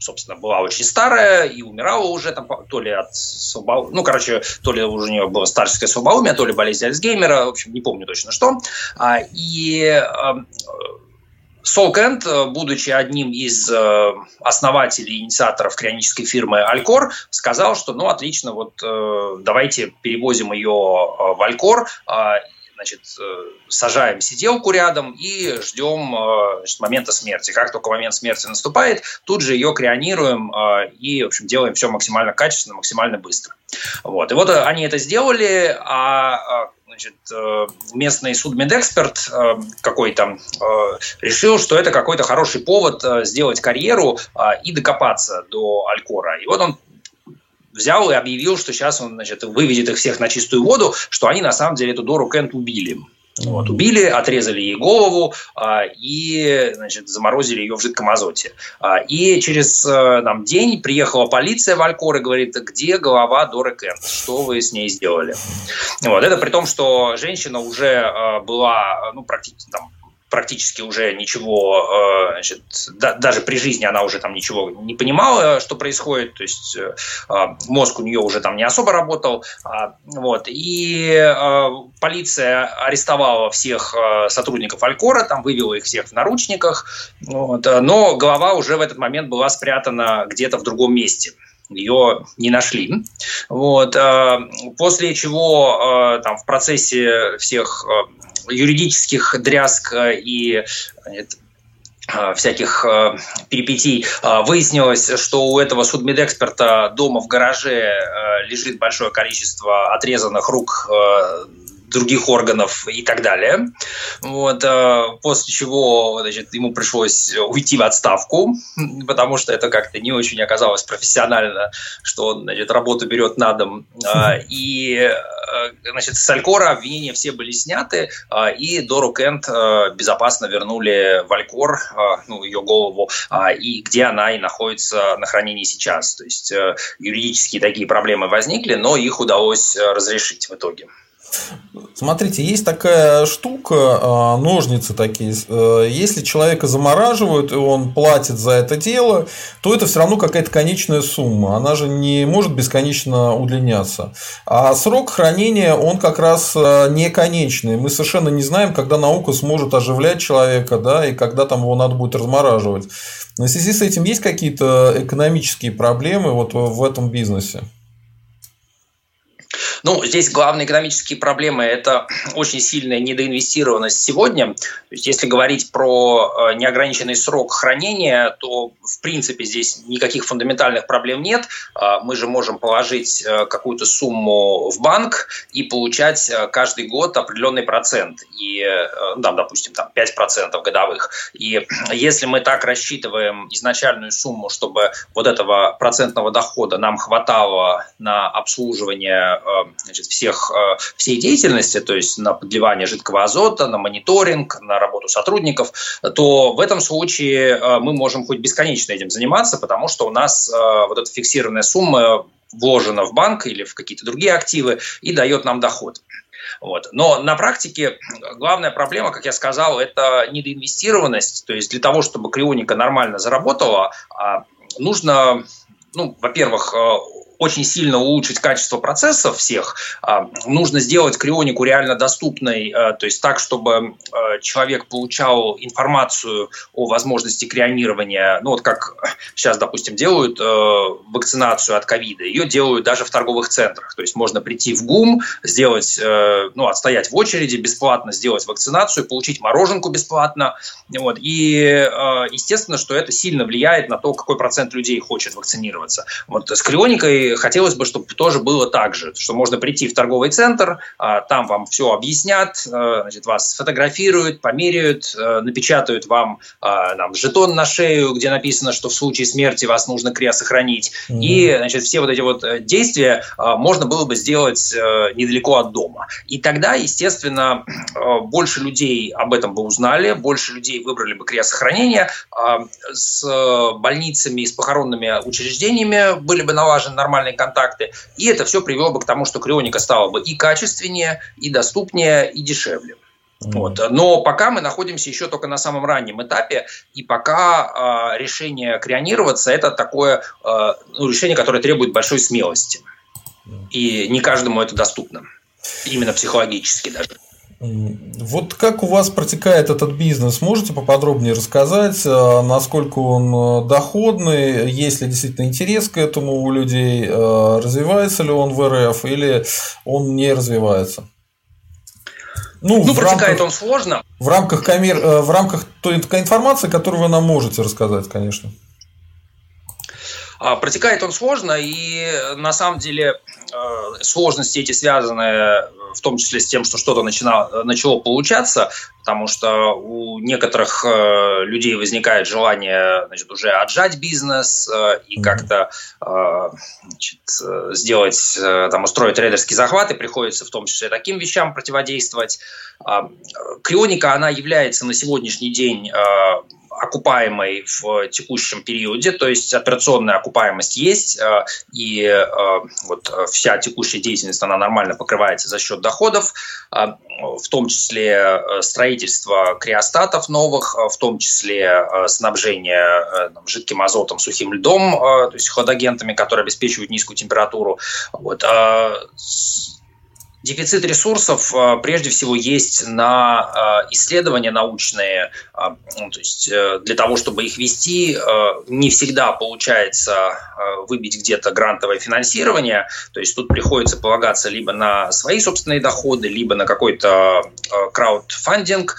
собственно, была очень старая и умирала уже там то ли от слабо... ну, короче, то ли уже у нее было старческое слабоумие, то ли болезнь Альцгеймера, в общем, не помню точно что. А, и эм, Сол Кент, будучи одним из э, основателей, инициаторов крионической фирмы Алькор, сказал, что, ну, отлично, вот э, давайте перевозим ее э, в Алькор, а, значит, э, сажаем сиделку рядом и ждем э, значит, момента смерти. Как только момент смерти наступает, тут же ее крионируем э, и, в общем, делаем все максимально качественно, максимально быстро. Вот. И вот они это сделали, а значит, местный судмедэксперт какой-то решил, что это какой-то хороший повод сделать карьеру и докопаться до Алькора. И вот он взял и объявил, что сейчас он значит, выведет их всех на чистую воду, что они на самом деле эту Дору Кент убили. Вот, убили, отрезали ей голову а, и значит, заморозили ее в жидком азоте. А, и через а, там, день приехала полиция в Алькор и говорит, где голова Доры Кент, что вы с ней сделали. Вот, это при том, что женщина уже а, была ну, практически там, практически уже ничего, э, значит, да, даже при жизни она уже там ничего не понимала, что происходит, то есть э, а, мозг у нее уже там не особо работал, а, вот, и э, полиция арестовала всех сотрудников Алькора, там вывела их всех в наручниках, вот, но голова уже в этот момент была спрятана где-то в другом месте ее не нашли. Вот. После чего там, в процессе всех юридических дрязг э, и э, всяких э, перипетий выяснилось, что у этого судмедэксперта дома в гараже лежит большое количество отрезанных рук других органов и так далее. Вот, э, после чего значит, ему пришлось уйти в отставку, потому что это как-то не очень оказалось профессионально, что он значит, работу берет на дом. Э, и э, значит, с Алькора обвинения все были сняты, и Дору Кент безопасно вернули в Алькор, ну, ее голову, и где она и находится на хранении сейчас. То есть юридические такие проблемы возникли, но их удалось разрешить в итоге. Смотрите, есть такая штука, а, ножницы такие. Э, если человека замораживают, и он платит за это дело, то это все равно какая-то конечная сумма. Она же не может бесконечно удлиняться. А срок хранения, он как раз э, не конечный. Мы совершенно не знаем, когда наука сможет оживлять человека, да, и когда там его надо будет размораживать. Но в связи с этим есть какие-то экономические проблемы вот в этом бизнесе? Ну, здесь главные экономические проблемы – это очень сильная недоинвестированность сегодня. То есть, если говорить про э, неограниченный срок хранения, то, в принципе, здесь никаких фундаментальных проблем нет. А, мы же можем положить э, какую-то сумму в банк и получать э, каждый год определенный процент. И, там, допустим, там 5% годовых. И если мы так рассчитываем изначальную сумму, чтобы вот этого процентного дохода нам хватало на обслуживание значит, всех, э, всей деятельности, то есть на подливание жидкого азота, на мониторинг, на работу сотрудников, то в этом случае э, мы можем хоть бесконечно этим заниматься, потому что у нас э, вот эта фиксированная сумма вложена в банк или в какие-то другие активы и дает нам доход. Вот. Но на практике главная проблема, как я сказал, это недоинвестированность. То есть для того, чтобы крионика нормально заработала, а, нужно, ну, во-первых, очень сильно улучшить качество процессов всех, а, нужно сделать крионику реально доступной, а, то есть так, чтобы а, человек получал информацию о возможности крионирования, ну вот как сейчас, допустим, делают вакцинацию от ковида, ее делают даже в торговых центрах, то есть можно прийти в ГУМ, сделать, ну, отстоять в очереди бесплатно, сделать вакцинацию, получить мороженку бесплатно, вот, и естественно, что это сильно влияет на то, какой процент людей хочет вакцинироваться. Вот с крионикой хотелось бы, чтобы тоже было так же, что можно прийти в торговый центр, а, там вам все объяснят, э, значит, вас сфотографируют, померяют, э, напечатают вам а, там, жетон на шею, где написано, что в случае смерти вас нужно крия сохранить. Mm-hmm. И значит, все вот эти вот э, действия а, можно было бы сделать недалеко от дома. И тогда, естественно, больше людей об этом бы узнали, больше людей выбрали бы крия сохранения, с больницами, с похоронными учреждениями были бы налажены нормальные нормальные контакты. И это все привело бы к тому, что крионика стала бы и качественнее, и доступнее, и дешевле. Вот. Но пока мы находимся еще только на самом раннем этапе, и пока э, решение крионироваться это такое э, ну, решение, которое требует большой смелости. И не каждому это доступно. Именно психологически даже. Вот как у вас протекает этот бизнес? Можете поподробнее рассказать, э, насколько он э, доходный, есть ли действительно интерес к этому у людей, э, развивается ли он в РФ или он не развивается? Ну, ну протекает рамках, он сложно. В рамках, коммер, в рамках той информации, которую вы нам можете рассказать, конечно. А, протекает он сложно, и на самом деле сложности эти связаны в том числе с тем, что что-то начинало, начало получаться, потому что у некоторых э, людей возникает желание значит, уже отжать бизнес э, и как-то э, значит, э, сделать, э, там, устроить трейдерский захват, и приходится в том числе таким вещам противодействовать. Э, крионика, она является на сегодняшний день э, окупаемой в текущем периоде, то есть операционная окупаемость есть, э, и э, вот вся текущая деятельность, она нормально покрывается за счет доходов, э, в том числе строительство криостатов новых, в том числе снабжение жидким азотом, сухим льдом, то есть хладагентами, которые обеспечивают низкую температуру. Вот. Дефицит ресурсов а, прежде всего есть на а, исследования научные, а, ну, то есть э, для того, чтобы их вести, не всегда получается выбить где-то грантовое финансирование, то есть тут приходится полагаться либо на свои собственные доходы, либо на какой-то краудфандинг,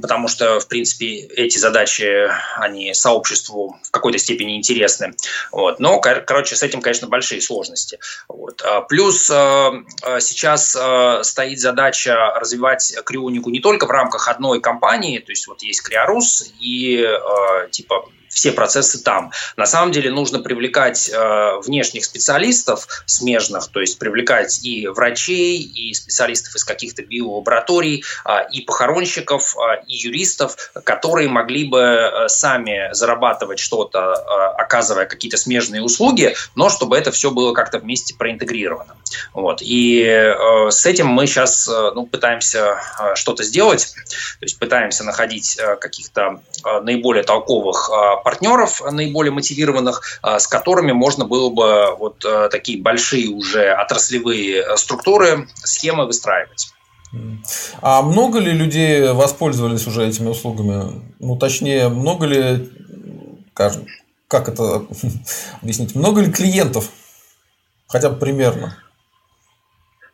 потому что, в принципе, эти задачи, они сообществу в какой-то степени интересны. Вот. Но, короче, с этим, конечно, большие сложности. Вот. Плюс сейчас сейчас э, стоит задача развивать крионику не только в рамках одной компании, то есть вот есть Криорус и э, типа все процессы там. На самом деле нужно привлекать э, внешних специалистов смежных, то есть привлекать и врачей, и специалистов из каких-то биолабораторий, э, и похоронщиков, э, и юристов, которые могли бы э, сами зарабатывать что-то, э, оказывая какие-то смежные услуги, но чтобы это все было как-то вместе проинтегрировано. Вот. И э, с этим мы сейчас э, ну, пытаемся э, что-то сделать, то есть пытаемся находить э, каких-то э, наиболее толковых э, партнеров, наиболее мотивированных, э, с которыми можно было бы вот э, такие большие уже отраслевые структуры, схемы выстраивать. А много ли людей воспользовались уже этими услугами? Ну, точнее, много ли, как, как это объяснить, много ли клиентов? Хотя бы примерно.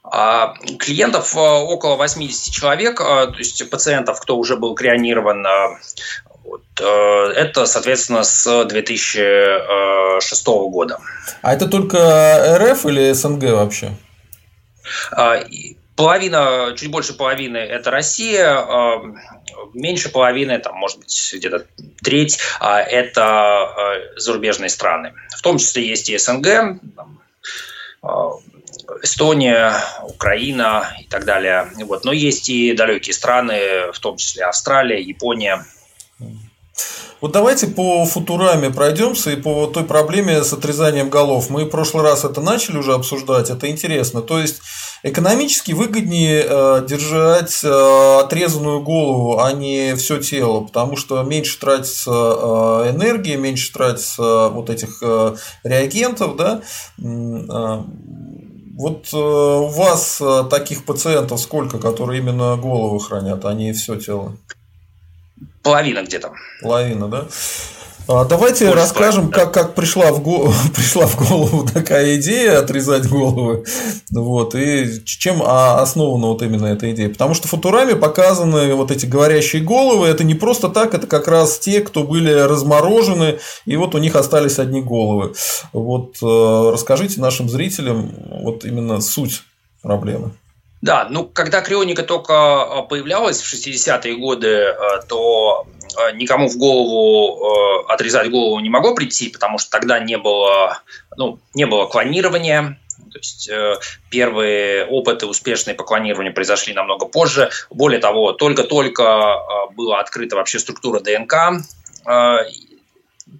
А, клиентов около 80 человек, то есть пациентов, кто уже был крионирован вот. Э, это, соответственно, с 2006 года. А это только РФ или СНГ вообще? А, половина, чуть больше половины – это Россия, а, меньше половины, там, может быть, где-то треть – это зарубежные страны. В том числе есть и СНГ, Эстония, Украина и так далее. Вот. Но есть и далекие страны, в том числе Австралия, Япония. Вот давайте по футураме пройдемся и по той проблеме с отрезанием голов. Мы в прошлый раз это начали уже обсуждать, это интересно. То есть экономически выгоднее э, держать э, отрезанную голову, а не все тело, потому что меньше тратится э, энергии, меньше тратится вот этих реагентов, да. Вот у вас таких пациентов сколько, которые именно голову хранят, а не все тело? Половина где-то. Половина, да? А давайте Больше расскажем, да. как, как пришла, в голову, пришла в голову такая идея отрезать головы. Вот, и чем основана вот именно эта идея. Потому что в Футураме показаны вот эти говорящие головы. Это не просто так, это как раз те, кто были разморожены, и вот у них остались одни головы. Вот э, расскажите нашим зрителям вот именно суть проблемы. Да, ну когда крионика только а, появлялась в 60-е годы, а, то а, никому в голову отрезать голову не могло прийти, потому что тогда не было, ну, не было клонирования, то есть э, первые опыты успешные по клонированию произошли намного позже. Более того, только-только была открыта вообще структура ДНК,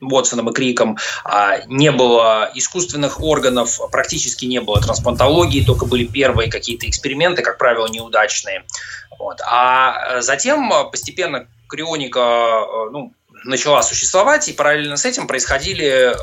Уотсоном и Криком, а, не было искусственных органов, практически не было трансплантологии, только были первые какие-то эксперименты, как правило, неудачные. Вот. А затем постепенно крионика э, ну, начала существовать, и параллельно с этим происходили э,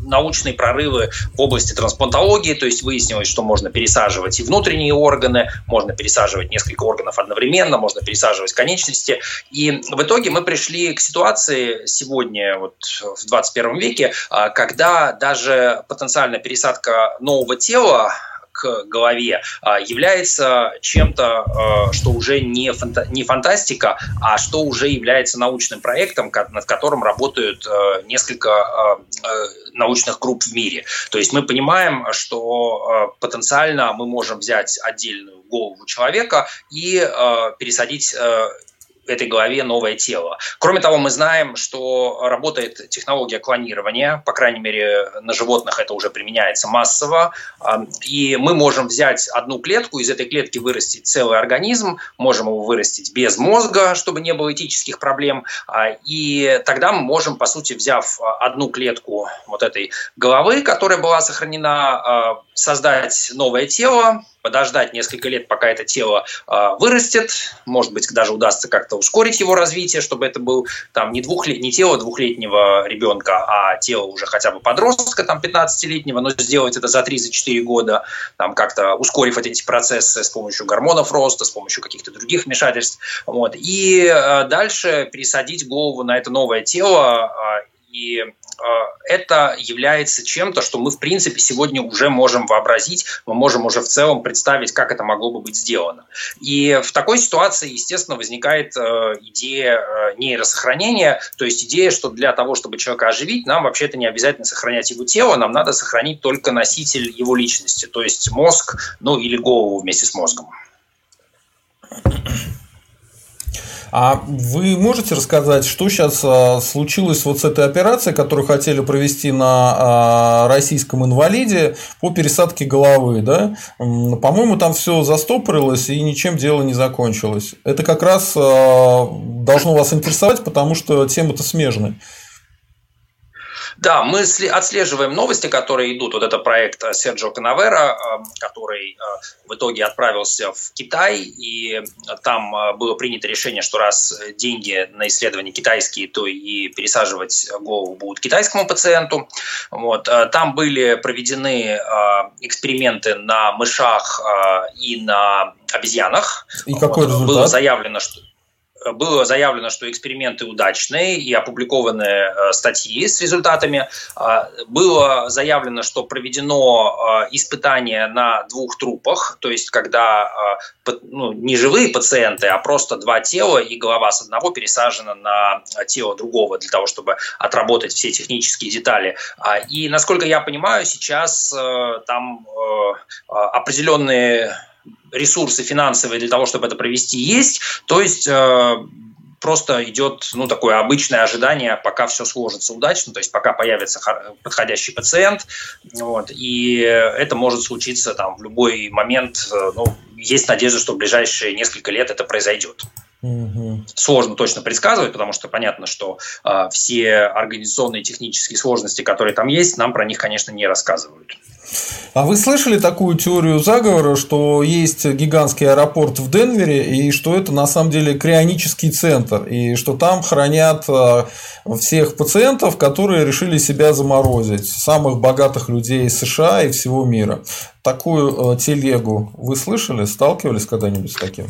научные прорывы в области трансплантологии, то есть выяснилось, что можно пересаживать и внутренние органы, можно пересаживать несколько органов одновременно, можно пересаживать конечности. И в итоге мы пришли к ситуации сегодня, вот в 21 веке, э, когда даже потенциальная пересадка нового тела к голове а, является чем-то, а, что уже не, фанта не фантастика, а что уже является научным проектом, над которым работают а, несколько научных групп в мире. То есть мы понимаем, что потенциально мы можем взять отдельную голову человека и пересадить этой голове новое тело. Кроме того, мы знаем, что работает технология клонирования, по крайней мере, на животных это уже применяется массово, и мы можем взять одну клетку, из этой клетки вырастить целый организм, можем его вырастить без мозга, чтобы не было этических проблем, а, и тогда мы можем, по сути, взяв одну клетку вот этой головы, которая была сохранена, а, создать новое тело, подождать несколько лет, пока это тело э, вырастет, может быть, даже удастся как-то ускорить его развитие, чтобы это был там не, двухлет... не тело двухлетнего ребенка, а тело уже хотя бы подростка, там, 15-летнего, но сделать это за 3-4 года, там, как-то ускорив эти процессы с помощью гормонов роста, с помощью каких-то других вмешательств. Вот. И э, дальше пересадить голову на это новое тело э, и Э, это является чем-то, что мы, в принципе, сегодня уже можем вообразить, мы можем уже в целом представить, как это могло бы быть сделано. И в такой ситуации, естественно, возникает э, идея э, нейросохранения, то есть идея, что для того, чтобы человека оживить, нам вообще-то не обязательно сохранять его тело, нам надо сохранить только носитель его личности, то есть мозг, ну или голову вместе с мозгом. А вы можете рассказать, что сейчас а, случилось вот с этой операцией, которую хотели провести на а, российском инвалиде по пересадке головы, да? По-моему, там все застопорилось и ничем дело не закончилось. Это как раз а, должно вас интересовать, потому что тема-то смежная. Да, мы отслеживаем новости, которые идут. Вот это проект э, Серджио Канавера, э, который э, в итоге отправился в Китай, и там было принято решение, что раз деньги на исследования китайские, то и пересаживать голову будут китайскому пациенту. Вот. Там были проведены эксперименты на мышах и на обезьянах. И какой результат? Было заявлено, что было заявлено, что эксперименты удачные и опубликованы э, статьи с результатами. А, было заявлено, что проведено э, испытание на двух трупах, то есть когда э, ну, не живые пациенты, а просто два тела и голова с одного пересажена на тело другого для того, чтобы отработать все технические детали. А, и, насколько я понимаю, сейчас там определенные ресурсы финансовые для того, чтобы это провести, есть. То есть э, просто идет ну, такое обычное ожидание, пока все сложится удачно, то есть пока появится подходящий пациент, вот, и это может случиться там, в любой момент, э, ну, есть надежда, что в ближайшие несколько лет это произойдет. Угу. Сложно точно предсказывать, потому что понятно, что э, все организационные технические сложности, которые там есть, нам про них, конечно, не рассказывают. А вы слышали такую теорию заговора, что есть гигантский аэропорт в Денвере, и что это на самом деле крионический центр, и что там хранят э, всех пациентов, которые решили себя заморозить, самых богатых людей США и всего мира. Такую э, телегу вы слышали, сталкивались когда-нибудь с таким?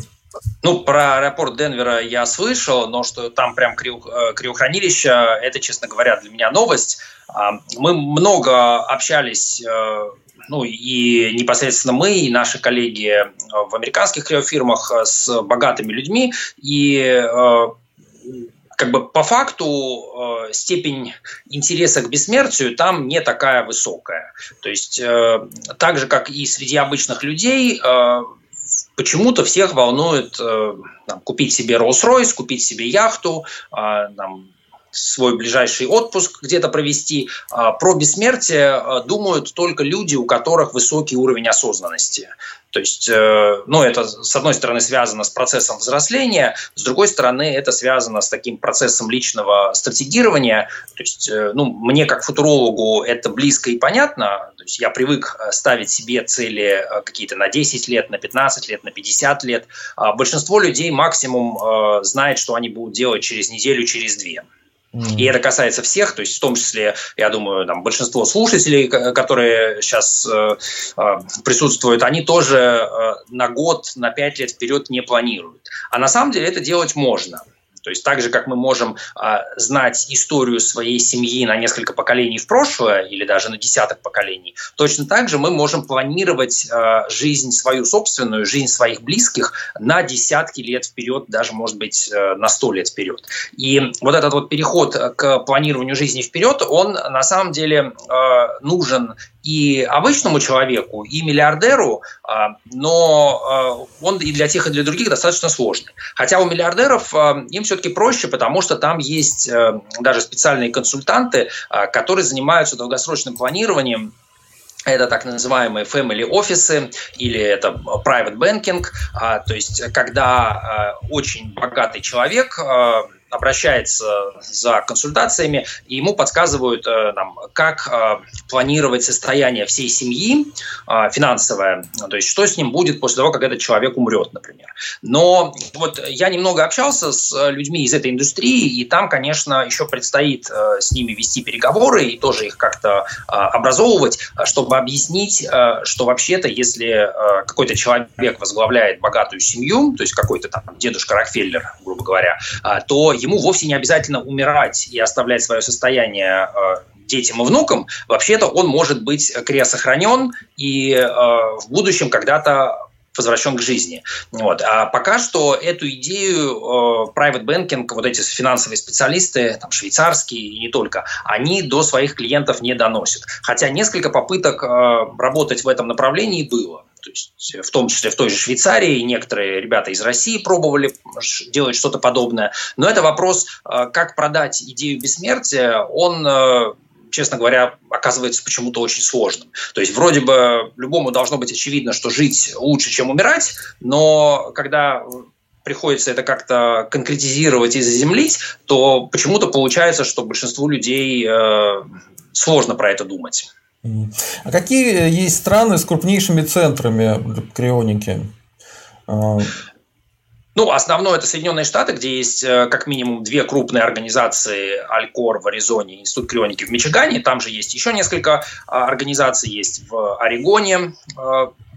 Ну, про аэропорт Денвера я слышал, но что там прям э, криохранилище, это, честно говоря, для меня новость. А, мы много общались э, ну и непосредственно мы, и наши коллеги в американских криофирмах э, с богатыми людьми, и как бы по факту степень интереса к бессмертию там не такая высокая. То есть так же, как и среди обычных людей, почему-то всех волнует э, там, купить себе Rolls-Royce, купить себе яхту, э, там, свой ближайший отпуск где-то провести. А про бессмертие э, думают только люди, у которых высокий уровень осознанности. То есть, э, ну, это, с одной стороны, связано с процессом взросления, с другой стороны, это связано с таким процессом личного стратегирования. То есть, э, ну, мне как футурологу это близко и понятно. То есть, я привык э, ставить себе цели какие-то на 10 лет, на 15 лет, на 50 лет. А большинство людей максимум знает, что они будут делать через неделю, через две. И это касается всех, то есть в том числе, я думаю, там, большинство слушателей, которые сейчас э, э, присутствуют, они тоже э, на год, на пять лет вперед не планируют. А на самом деле это делать можно. То есть так же, как мы можем а, знать историю своей семьи на несколько поколений в прошлое или даже на десяток поколений, точно так же мы можем планировать а, жизнь свою собственную, жизнь своих близких на десятки лет вперед, даже, может быть, э, на сто лет вперед. И вот этот вот переход к планированию жизни вперед, он на самом деле э, нужен и обычному человеку, и миллиардеру, а, но а, он и для тех, и для других достаточно сложный. Хотя у миллиардеров а, им все-таки проще, потому что там есть даже специальные консультанты, которые занимаются долгосрочным планированием это так называемые family офисы или это private banking, то есть когда очень богатый человек обращается за консультациями, и ему подсказывают, э, там, как э, планировать состояние всей семьи э, финансовое, то есть что с ним будет после того, как этот человек умрет, например. Но вот я немного общался с людьми из этой индустрии, и там, конечно, еще предстоит с ними вести переговоры и тоже их как-то образовывать, чтобы объяснить, что вообще-то, если какой-то человек возглавляет богатую семью, то есть какой-то там дедушка Рокфеллер, грубо говоря, то ему вовсе не обязательно умирать и оставлять свое состояние э, детям и внукам, вообще-то он может быть криосохранен и э, в будущем когда-то возвращен к жизни. Вот. А пока что эту идею э, private banking, вот эти финансовые специалисты, там, швейцарские и не только, они до своих клиентов не доносят. Хотя несколько попыток э, работать в этом направлении было. То есть, в том числе в той же Швейцарии некоторые ребята из России пробовали делать что-то подобное. Но это вопрос, как продать идею бессмертия, он честно говоря, оказывается почему-то очень сложным. То есть вроде бы любому должно быть очевидно, что жить лучше, чем умирать, но когда приходится это как-то конкретизировать и заземлить, то почему-то получается, что большинству людей э, сложно про это думать. А какие есть страны с крупнейшими центрами крионики? А, ну, основное это Соединенные Штаты, где есть э, как минимум две крупные организации Алькор в Аризоне, Институт крионики в Мичигане. Там же есть еще несколько а, организаций, есть в Орегоне, э, Э,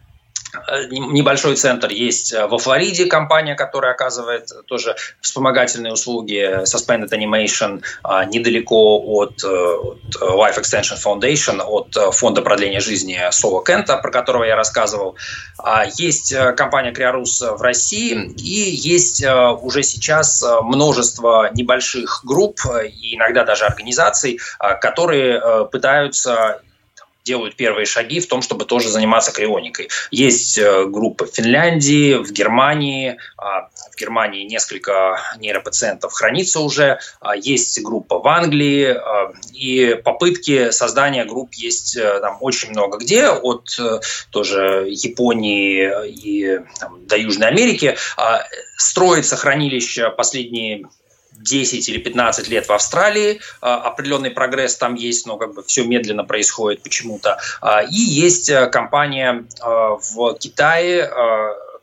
небольшой центр есть э, во Флориде, компания, которая оказывает тоже вспомогательные услуги Suspended Animation а, недалеко от, э, от Life Extension Foundation, от фонда продления жизни Соло Кента, про которого я рассказывал. А, есть компания Криорус в России и есть уже сейчас множество небольших групп и иногда даже организаций, которые пытаются делают первые шаги в том, чтобы тоже заниматься крионикой. Есть э, группа в Финляндии, в Германии. А, в Германии несколько нейропациентов хранится уже. А, есть группа в Англии. А, и попытки создания групп есть э, там очень много где. От э, тоже Японии и там, до Южной Америки. Строится хранилище последние 10 или 15 лет в Австралии, а, определенный прогресс там есть, но как бы все медленно происходит почему-то. А, и есть э, компания а, в Китае,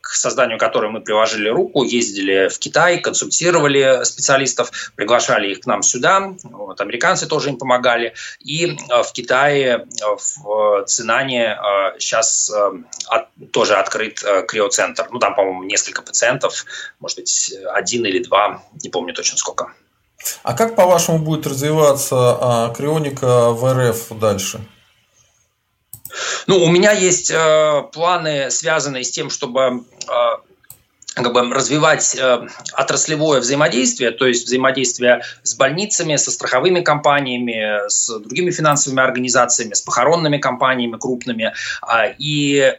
к созданию которой мы приложили руку, ездили в Китай, консультировали специалистов, приглашали их к нам сюда, вот, американцы тоже им помогали, и э, в Китае, э, в Цинане сейчас э, тоже открыт криоцентр, ну там, по-моему, несколько пациентов, может быть, один или два, не помню точно сколько. А как, по-вашему, будет развиваться крионика в РФ дальше? Ну, у меня есть э, планы, связанные с тем, чтобы э, как бы развивать э, отраслевое взаимодействие, то есть взаимодействие с больницами, со страховыми компаниями, с другими финансовыми организациями, с похоронными компаниями крупными. Э, и э,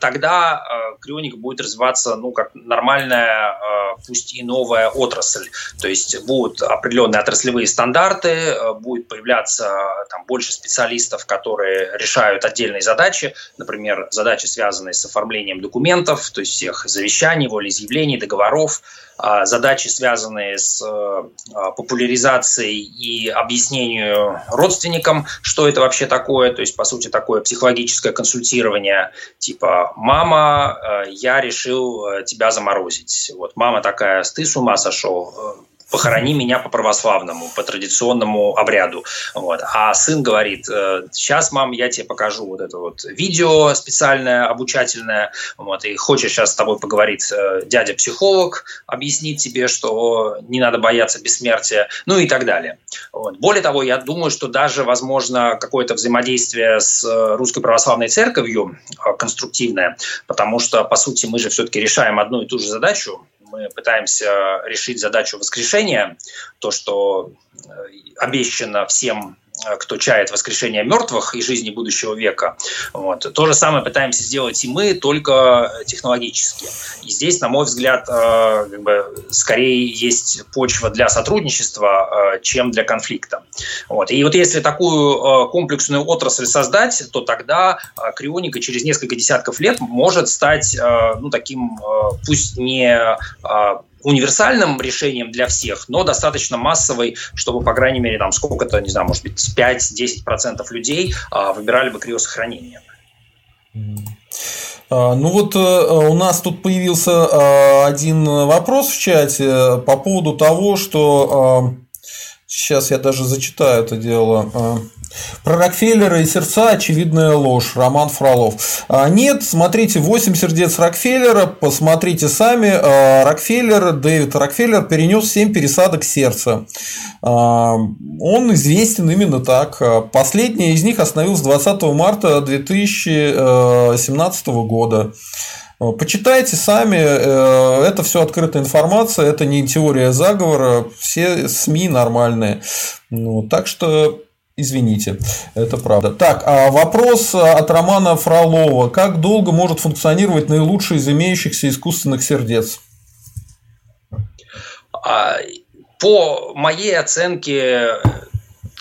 тогда э, крионика будет развиваться ну, как нормальная, э, пусть и новая отрасль. То есть будут определенные отраслевые стандарты, э, будет появляться там, больше специалистов, которые решают отдельные задачи, например, задачи, связанные с оформлением документов, то есть всех завещаний, волей изъявлений, договоров, а, задачи, связанные с э, а, популяризацией и объяснением родственникам, что это вообще такое, то есть, по сути, такое психологическое консультирование, типа «мама, э, я решил э, тебя заморозить». Вот мама такая «ты с ума сошел?» Похорони меня по православному, по традиционному обряду. Вот. А сын говорит, сейчас, мам, я тебе покажу вот это вот видео специальное, обучательное, вот, и хочешь сейчас с тобой поговорить э, дядя-психолог, объяснить тебе, что не надо бояться бессмертия, ну и так далее. Вот. Более того, я думаю, что даже, возможно, какое-то взаимодействие с э, Русской Православной Церковью э, конструктивное, потому что, по сути, мы же все-таки решаем одну и ту же задачу, мы пытаемся решить задачу воскрешения, то, что э, обещано всем кто чает воскрешение мертвых и жизни будущего века. Вот. То же самое пытаемся сделать и мы, только технологически. И здесь, на мой взгляд, э, как бы, скорее есть почва для сотрудничества, э, чем для конфликта. Вот. И вот если такую комплексную отрасль создать, то тогда крионика через несколько десятков лет может стать ну, таким, пусть не универсальным решением для всех, но достаточно массовой, чтобы, по крайней мере, там сколько-то, не знаю, может быть, 5-10% людей а, выбирали бы криосохранение. А, ну вот э, у нас тут появился а, один вопрос в чате по поводу того, что сейчас я даже зачитаю это дело. Про Рокфеллера и сердца очевидная ложь. Роман Фролов. А, нет, смотрите, 8 сердец Рокфеллера, посмотрите сами. А, Рокфеллер, Дэвид Рокфеллер перенес 7 пересадок сердца. А, он известен именно так. Последняя из них остановилась 20 марта 2017 года. Почитайте сами, э, это все открытая информация, это не теория заговора, все СМИ нормальные. Ну, так что Извините, это правда. Так, а вопрос от Романа Фролова. Как долго может функционировать наилучший из имеющихся искусственных сердец? А, по моей оценке,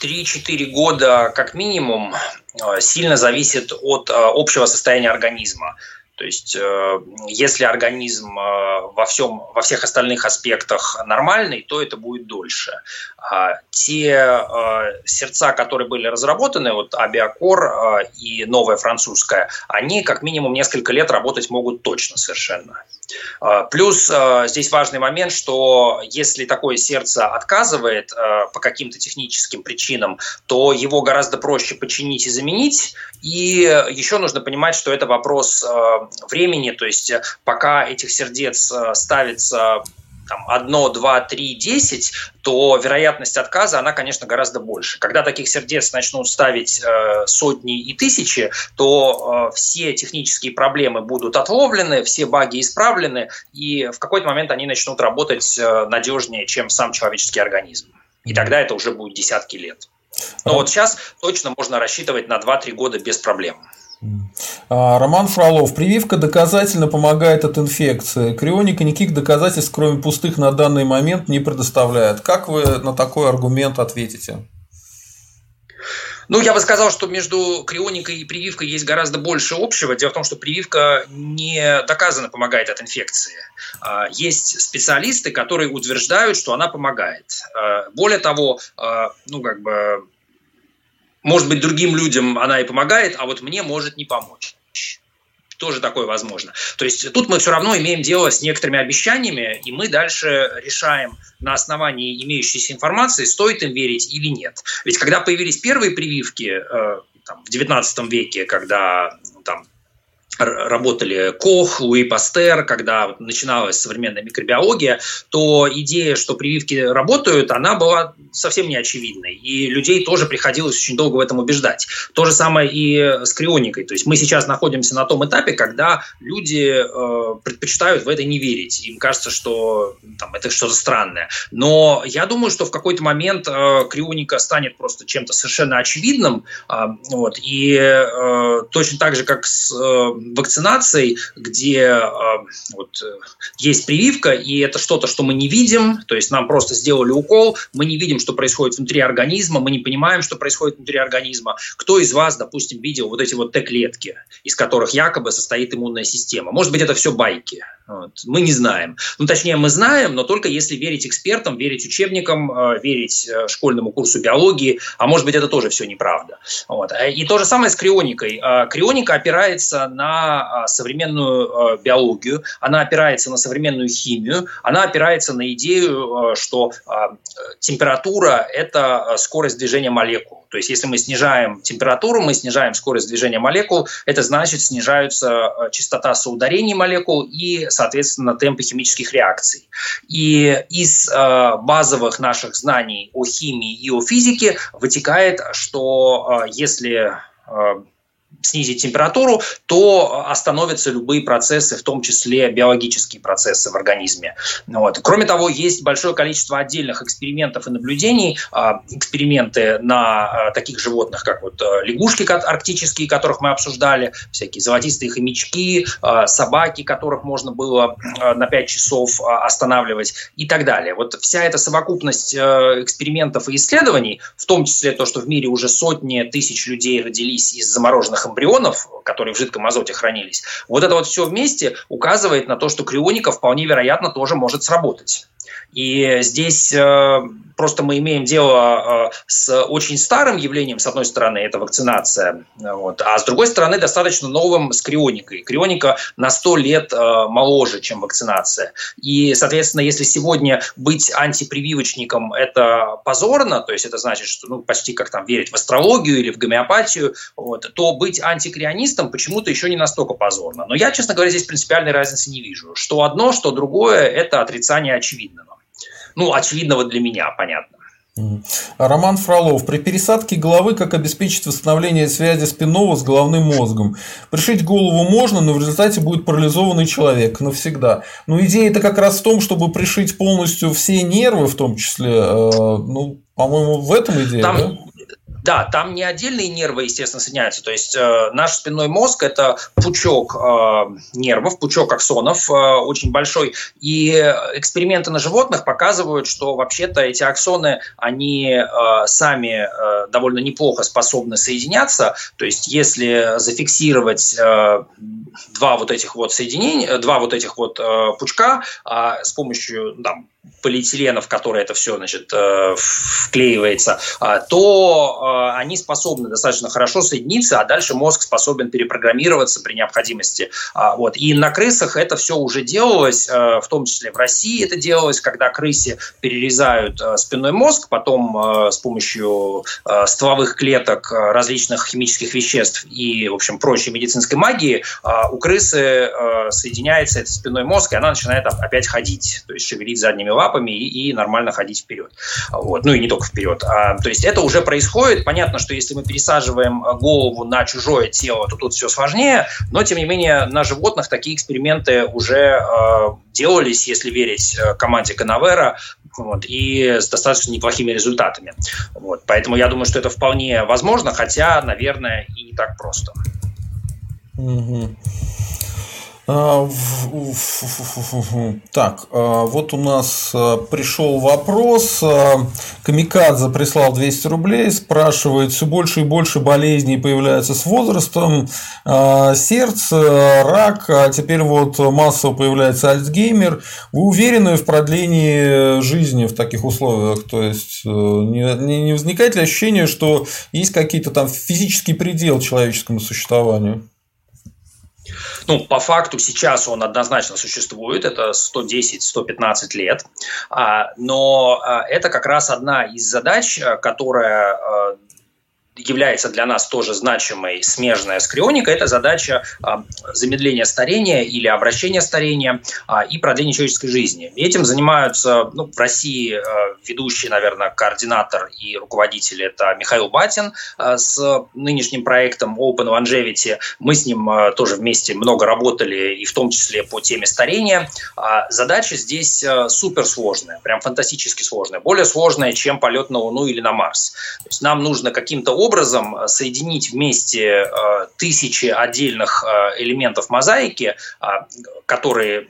3-4 года как минимум а, сильно зависит от а, общего состояния организма. То есть, э, если организм э, во, всем, во всех остальных аспектах нормальный, то это будет дольше. А те э, сердца, которые были разработаны, вот Авиакор и новая французская, они как минимум несколько лет работать могут точно совершенно. Плюс здесь важный момент, что если такое сердце отказывает по каким-то техническим причинам, то его гораздо проще починить и заменить. И еще нужно понимать, что это вопрос времени, то есть пока этих сердец ставится там, одно, два, три, десять, то вероятность отказа, она, конечно, гораздо больше. Когда таких сердец начнут ставить э, сотни и тысячи, то э, все технические проблемы будут отловлены, все баги исправлены, и в какой-то момент они начнут работать э, надежнее, чем сам человеческий организм. И тогда это уже будет десятки лет. Но вот сейчас точно можно рассчитывать на 2-3 года без проблем. А, Роман Фролов. Прививка доказательно помогает от инфекции. Крионика никаких доказательств, кроме пустых на данный момент, не предоставляет. Как вы на такой аргумент ответите? Ну, я бы сказал, что между крионикой и прививкой есть гораздо больше общего. Дело в том, что прививка не доказанно помогает от инфекции. А, есть специалисты, которые утверждают, что она помогает. А, более того, ну, как бы может быть, другим людям она и помогает, а вот мне может не помочь тоже такое возможно. То есть тут мы все равно имеем дело с некоторыми обещаниями, и мы дальше решаем на основании имеющейся информации, стоит им верить или нет. Ведь когда появились первые прививки э, там, в XIX веке, когда работали Кох, Луи Пастер, когда начиналась современная микробиология, то идея, что прививки работают, она была совсем не очевидной. И людей тоже приходилось очень долго в этом убеждать. То же самое и с крионикой. То есть мы сейчас находимся на том этапе, когда люди э, предпочитают в это не верить. Им кажется, что там, это что-то странное. Но я думаю, что в какой-то момент э, крионика станет просто чем-то совершенно очевидным. Э, вот, и э, точно так же, как с э, вакцинацией, где э, вот, э, есть прививка, и это что-то, что мы не видим, то есть нам просто сделали укол, мы не видим, что происходит внутри организма, мы не понимаем, что происходит внутри организма. Кто из вас, допустим, видел вот эти вот Т-клетки, из которых якобы состоит иммунная система? Может быть, это все байки. Вот. Мы не знаем. Ну, точнее, мы знаем, но только если верить экспертам, верить учебникам, э, верить э, школьному курсу биологии, а может быть, это тоже все неправда. Вот. И то же самое с крионикой. Крионика опирается на а, современную а, биологию, она опирается на современную химию, она опирается на идею, а, что температура – это скорость движения молекул. То есть если мы снижаем температуру, мы снижаем скорость движения молекул, это значит снижается частота соударений молекул и, соответственно, темпы химических реакций. И из базовых наших знаний о химии и о физике вытекает, что если снизить температуру, то остановятся любые процессы, в том числе биологические процессы в организме. Вот. Кроме того, есть большое количество отдельных экспериментов и наблюдений. А, эксперименты на а, таких животных, как вот а, лягушки арктические, которых мы обсуждали, всякие золотистые хомячки, собаки, которых можно было на 5 часов останавливать и так далее. Вот вся эта совокупность экспериментов и исследований, в том числе то, что в мире уже сотни тысяч людей родились из замороженных эмбрионов, которые в жидком азоте хранились, вот это вот все вместе указывает на то, что крионика вполне вероятно тоже может сработать. И здесь э, просто мы имеем дело э, с очень старым явлением, с одной стороны, это вакцинация, вот, а с другой стороны, достаточно новым с крионикой. Крионика на 100 лет э, моложе, чем вакцинация. И, соответственно, если сегодня быть антипрививочником – это позорно, то есть это значит, что ну, почти как там верить в астрологию или в гомеопатию, вот, то быть антикрионистом почему-то еще не настолько позорно. Но я, честно говоря, здесь принципиальной разницы не вижу. Что одно, что другое – это отрицание очевидного ну, очевидного для меня, понятно. Роман Фролов. При пересадке головы как обеспечить восстановление связи спинного с головным мозгом? Пришить голову можно, но в результате будет парализованный человек навсегда. Но идея это как раз в том, чтобы пришить полностью все нервы, в том числе, э, ну, по-моему, в этом идея, Там, да? Да, там не отдельные нервы, естественно, соединяются. То есть э, наш спинной мозг – это пучок э, нервов, пучок аксонов э, очень большой. И эксперименты на животных показывают, что вообще-то эти аксоны, они э, сами э, довольно неплохо способны соединяться. То есть если зафиксировать э, два вот этих вот соединения, два вот этих вот э, пучка э, с помощью там, полиэтиленов, в которые это все значит, э, вклеивается, а, то э, они способны достаточно хорошо соединиться, а дальше мозг способен перепрограммироваться при необходимости. А, вот. И на крысах это все уже делалось, э, в том числе в России это делалось, когда крысе перерезают спинной мозг, потом с помощью стволовых клеток различных химических веществ и, в общем, прочей медицинской магии у крысы соединяется этот спинной мозг, и она начинает опять ходить, то есть шевелить задними лапами и, и нормально ходить вперед. Вот. Ну и не только вперед. А, то есть это уже происходит. Понятно, что если мы пересаживаем голову на чужое тело, то тут все сложнее, но тем не менее на животных такие эксперименты уже э, делались, если верить э, команде Канавера, вот, и с достаточно неплохими результатами. Вот, поэтому я думаю, что это вполне возможно, хотя, наверное, и не так просто. Угу. А, так, а, вот у нас а, пришел вопрос. Камикадзе прислал 200 рублей, спрашивает, все больше и больше болезней появляется с возрастом. Сердце, рак, а теперь вот массово появляется Альцгеймер. Вы уверены в продлении жизни в таких условиях? То есть, э, не возникает ли ощущение, что есть какие-то там физический предел человеческому существованию? Ну, по факту сейчас он однозначно существует, это 110-115 лет, а, но а, это как раз одна из задач, а, которая является для нас тоже значимой смежная с крионикой, это задача а, замедления старения или обращения старения а, и продления человеческой жизни. Этим занимаются ну, в России а, ведущий, наверное, координатор и руководитель это Михаил Батин с нынешним проектом Open Longevity. Мы с ним тоже вместе много работали, и в том числе по теме старения. Задача здесь суперсложная, прям фантастически сложная, более сложная, чем полет на Луну или на Марс. То есть нам нужно каким-то образом образом э, соединить вместе э, тысячи отдельных э, элементов мозаики, которые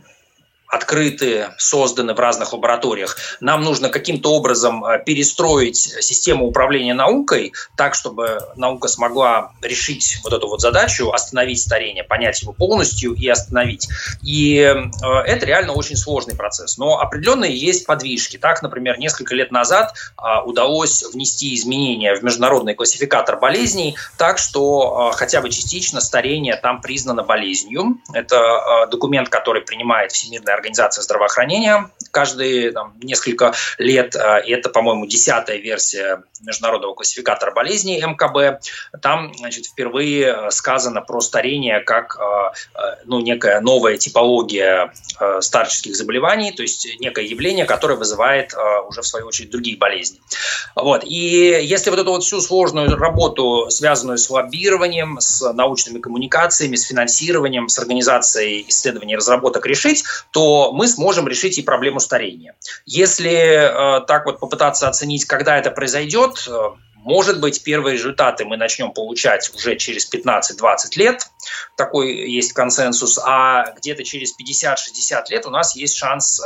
открыты, созданы в разных лабораториях. Нам нужно каким-то образом э, перестроить систему управления наукой так, чтобы наука смогла решить вот эту вот задачу, остановить старение, понять его полностью и остановить. И э, это реально очень сложный процесс. Но определенные есть подвижки. Так, например, несколько лет назад э, удалось внести изменения в международный классификатор болезней так, что хотя бы частично старение там признано болезнью. Это документ, который принимает Всемирная организация здравоохранения каждые там, несколько лет. А, и это, по-моему, десятая версия международного классификатора болезней МКБ. Там значит, впервые а, сказано про старение как а, ну, некая новая типология старческих заболеваний, то есть некое явление, которое вызывает уже в свою очередь другие болезни. Вот. И если вот эту вот всю сложную работу, связанную с лоббированием, с научными коммуникациями, с финансированием, с организацией исследований и разработок решить, то мы сможем решить и проблему старения. Если э, так вот попытаться оценить, когда это произойдет, э, может быть, первые результаты мы начнем получать уже через 15-20 лет, такой есть консенсус, а где-то через 50-60 лет у нас есть шанс э,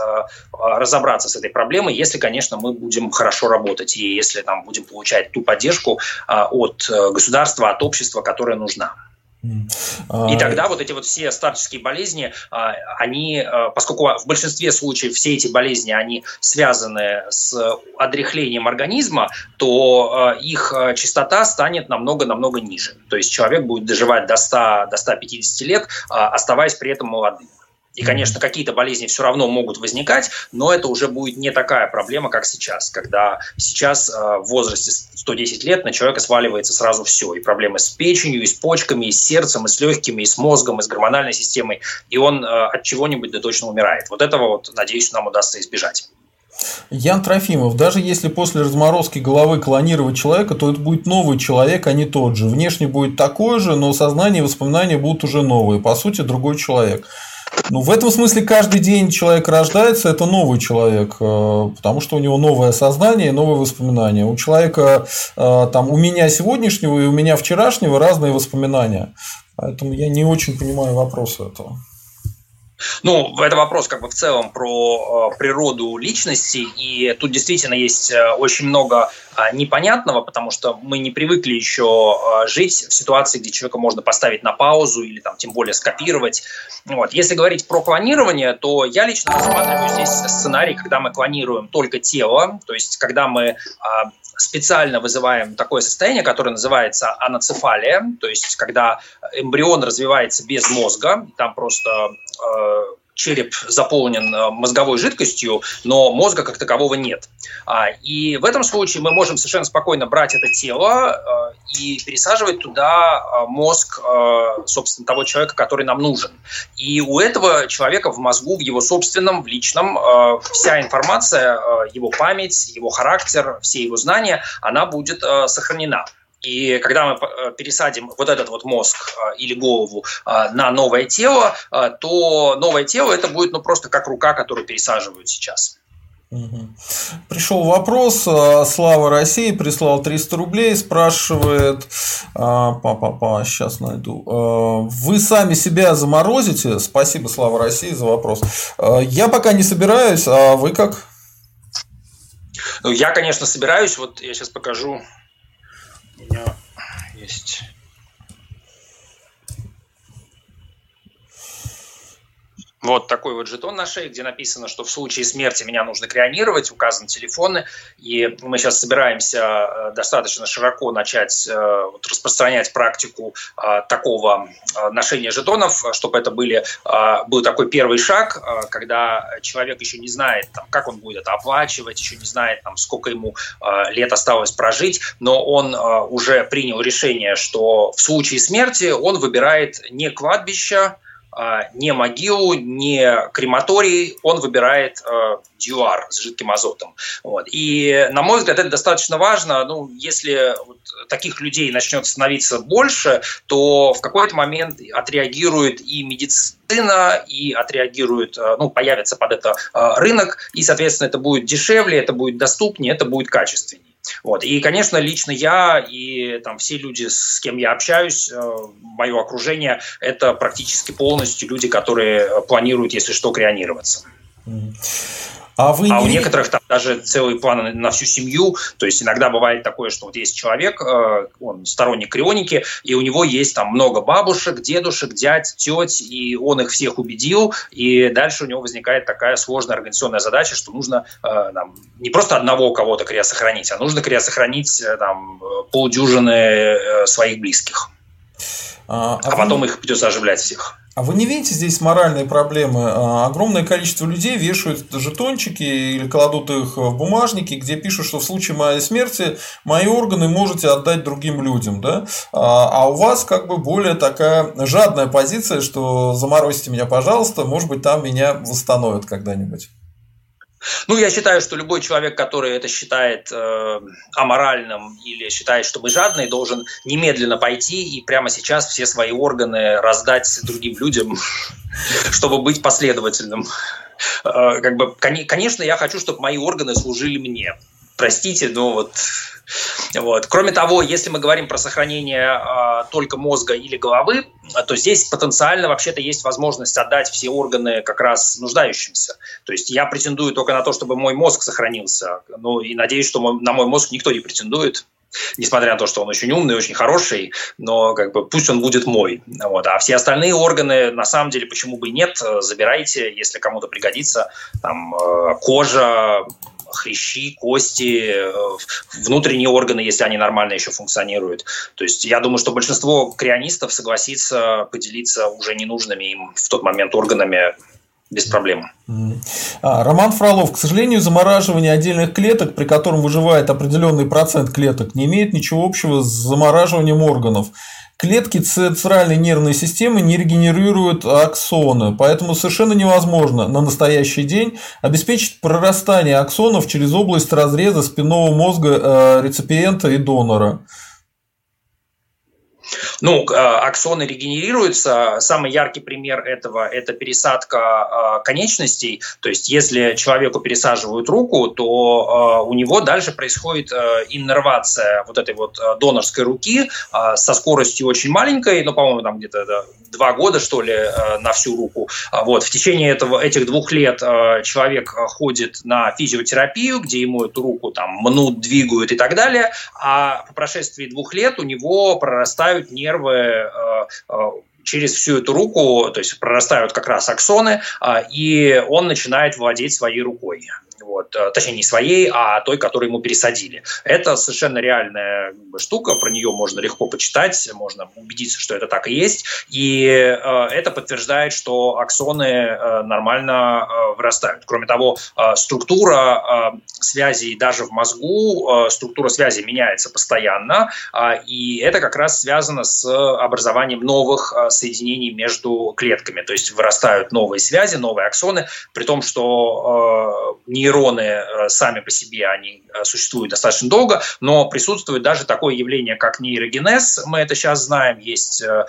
разобраться с этой проблемой, если, конечно, мы будем хорошо работать и если там будем получать ту поддержку от государства, от общества, которая нужна. И тогда вот эти вот все старческие болезни, а, они, а, поскольку в большинстве случаев все эти болезни, они связаны с отрехлением организма, то а, их частота станет намного-намного ниже. То есть человек будет доживать до 100, до 150 лет, оставаясь при этом молодым. И, конечно, какие-то болезни все равно могут возникать, но это уже будет не такая проблема, как сейчас, когда сейчас э, в возрасте 110 лет на человека сваливается сразу все. И проблемы с печенью, и с почками, и с сердцем, и с легкими, и с мозгом, и с гормональной системой. И он э, от чего-нибудь да точно умирает. Вот этого, вот, надеюсь, нам удастся избежать. Ян Трофимов, даже если после разморозки головы клонировать человека, то это будет новый человек, а не тот же. Внешне будет такой же, но сознание и воспоминания будут уже новые. По сути, другой человек. Ну, в этом смысле каждый день человек рождается, это новый человек, э, потому что у него новое сознание, новые воспоминания. У человека, э, там, у меня сегодняшнего и у меня вчерашнего разные воспоминания. Поэтому я не очень понимаю вопроса этого. Ну, это вопрос как бы в целом про э, природу личности, и тут действительно есть э, очень много э, непонятного, потому что мы не привыкли еще э, жить в ситуации, где человека можно поставить на паузу или там тем более скопировать. Вот. Если говорить про клонирование, то я лично рассматриваю здесь сценарий, когда мы клонируем только тело, то есть когда мы э, специально вызываем такое состояние, которое называется аноцефалия, то есть когда эмбрион развивается без мозга, там просто э, череп заполнен э, мозговой жидкостью, но мозга как такового нет. А, и в этом случае мы можем совершенно спокойно брать это тело э, и пересаживать туда э, мозг, собственно, того человека, который нам нужен. И у этого человека в мозгу, в его собственном, в личном, вся информация, его память, его характер, все его знания, она будет сохранена. И когда мы э, пересадим вот этот вот мозг э, или голову э, на новое тело, то новое тело это будет ну, просто как рука, которую пересаживают сейчас. Пришел вопрос, Слава России прислал 300 рублей, спрашивает, папа, сейчас найду, вы сами себя заморозите? Спасибо, Слава России, за вопрос. Я пока не собираюсь, а вы как? Ну, я, конечно, собираюсь, вот я сейчас покажу у меня есть Вот такой вот жетон на шее, где написано, что в случае смерти меня нужно крионировать, указаны телефоны, и мы сейчас собираемся э, достаточно широко начать э, распространять практику э, такого ношения жетонов, чтобы это были, был такой первый шаг, когда человек еще не знает, там, как он будет это оплачивать, еще не знает, там, сколько ему лет осталось прожить, но он уже принял решение, что в случае смерти он выбирает не кладбище, не могилу, не крематорий, он выбирает э, дюар с жидким азотом. Вот. И, на мой взгляд, это достаточно важно. Ну, если вот таких людей начнет становиться больше, то в какой-то момент отреагирует и медицина, и отреагирует, э, ну, появится под это э, рынок, и, соответственно, это будет дешевле, это будет доступнее, это будет качественнее. Вот. И, конечно, лично я и там, все люди, с кем я общаюсь, э, мое окружение, это практически полностью люди, которые планируют, если что, крионироваться. А, вы а не... у некоторых там даже целые планы на всю семью. То есть иногда бывает такое, что вот есть человек, э, он сторонник крионики, и у него есть там много бабушек, дедушек, дядь, теть, и он их всех убедил, и дальше у него возникает такая сложная организационная задача, что нужно э, там, не просто одного кого-то криосохранить, а нужно криосохранить э, там, полдюжины своих близких. А, а, а потом вы... их придется оживлять всех. А вы не видите здесь моральные проблемы? А, огромное количество людей вешают жетончики или кладут их в бумажники, где пишут, что в случае моей смерти мои органы можете отдать другим людям. Да? А, а у вас как бы более такая жадная позиция, что заморозьте меня, пожалуйста, может быть, там меня восстановят когда-нибудь. Ну, я считаю, что любой человек, который это считает э, аморальным или считает, что мы жадные, должен немедленно пойти и прямо сейчас все свои органы раздать другим людям, чтобы быть последовательным. Э, как бы, конечно, я хочу, чтобы мои органы служили мне. Простите, но вот вот. Кроме того, если мы говорим про сохранение э, только мозга или головы, то здесь потенциально вообще-то есть возможность отдать все органы как раз нуждающимся. То есть я претендую только на то, чтобы мой мозг сохранился. Ну и надеюсь, что мой, на мой мозг никто не претендует несмотря на то, что он очень умный, очень хороший, но как бы пусть он будет мой. Вот. А все остальные органы, на самом деле, почему бы и нет, забирайте, если кому-то пригодится. Там э, кожа, хрящи, кости, э, внутренние органы, если они нормально еще функционируют. То есть я думаю, что большинство крионистов согласится поделиться уже ненужными им в тот момент органами без проблем. А, Роман Фролов, к сожалению, замораживание отдельных клеток, при котором выживает определенный процент клеток, не имеет ничего общего с замораживанием органов. Клетки центральной нервной системы не регенерируют аксоны, поэтому совершенно невозможно на настоящий день обеспечить прорастание аксонов через область разреза спинного мозга э, реципиента и донора. Ну, аксоны регенерируются. Самый яркий пример этого – это пересадка конечностей. То есть, если человеку пересаживают руку, то у него дальше происходит иннервация вот этой вот донорской руки со скоростью очень маленькой, ну, по-моему, там где-то два года, что ли, на всю руку. Вот. В течение этого, этих двух лет человек ходит на физиотерапию, где ему эту руку там мнут, двигают и так далее, а по прошествии двух лет у него прорастают нервы э, э, через всю эту руку, то есть прорастают как раз аксоны, э, и он начинает владеть своей рукой вот, э, точнее не своей, а той, которую ему пересадили. Это совершенно реальная штука, про нее можно легко почитать, можно убедиться, что это так и есть, и э, это подтверждает, что аксоны э, нормально вырастают. Кроме того, структура связей даже в мозгу, структура связи меняется постоянно, и это как раз связано с образованием новых соединений между клетками, то есть вырастают новые связи, новые аксоны, при том, что нейроны нейроны э, сами по себе, они э, существуют достаточно долго, но присутствует даже такое явление, как нейрогенез, мы это сейчас знаем, есть э,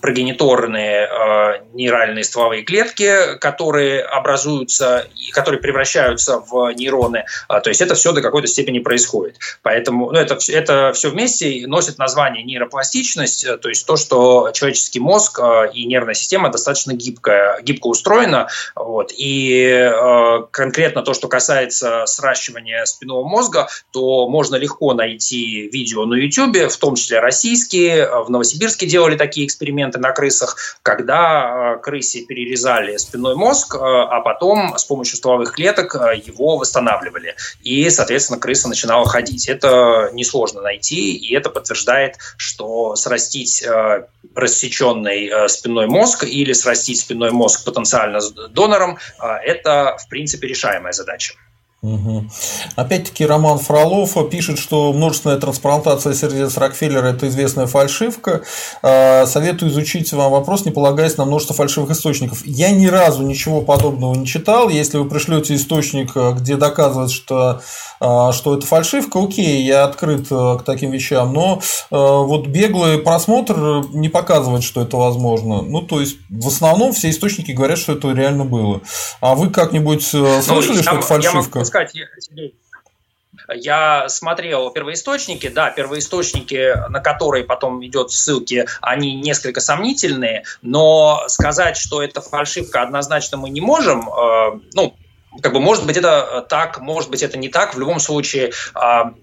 прогениторные нейральные стволовые клетки, которые образуются и которые превращаются в нейроны, то есть это все до какой-то степени происходит. Поэтому ну, это, это все вместе носит название нейропластичность, то есть то, что человеческий мозг и нервная система достаточно гибкая, гибко устроена, вот, и конкретно конкретно то, что касается сращивания спинного мозга, то можно легко найти видео на YouTube, в том числе российские. В Новосибирске делали такие эксперименты на крысах, когда э, крысе перерезали спинной мозг, э, а потом с помощью стволовых клеток э, его восстанавливали. И, соответственно, крыса начинала ходить. Это несложно найти, и это подтверждает, что срастить рассеченный спинной мозг или срастить спинной мозг потенциально с донором, это, в принципе, решает решаемая задача. Угу. Опять-таки Роман Фролов пишет, что множественная трансплантация сердец Рокфеллера – это известная фальшивка. А, советую изучить вам вопрос, не полагаясь на множество фальшивых источников. Я ни разу ничего подобного не читал. Если вы пришлете источник, где доказывает, что, а, что это фальшивка, окей, я открыт а, к таким вещам. Но вот беглый просмотр не показывает, что это возможно. Ну, то есть, в основном все источники говорят, что это реально было. А вы как-нибудь ну, слышали, ну, что это фальшивка? Сказать, Сергей, я смотрел первоисточники, да, первоисточники, на которые потом идет ссылки, они несколько сомнительные, но сказать, что это фальшивка, однозначно мы не можем. Э, ну, как бы, может быть, это так, может быть, это не так. В любом случае, а,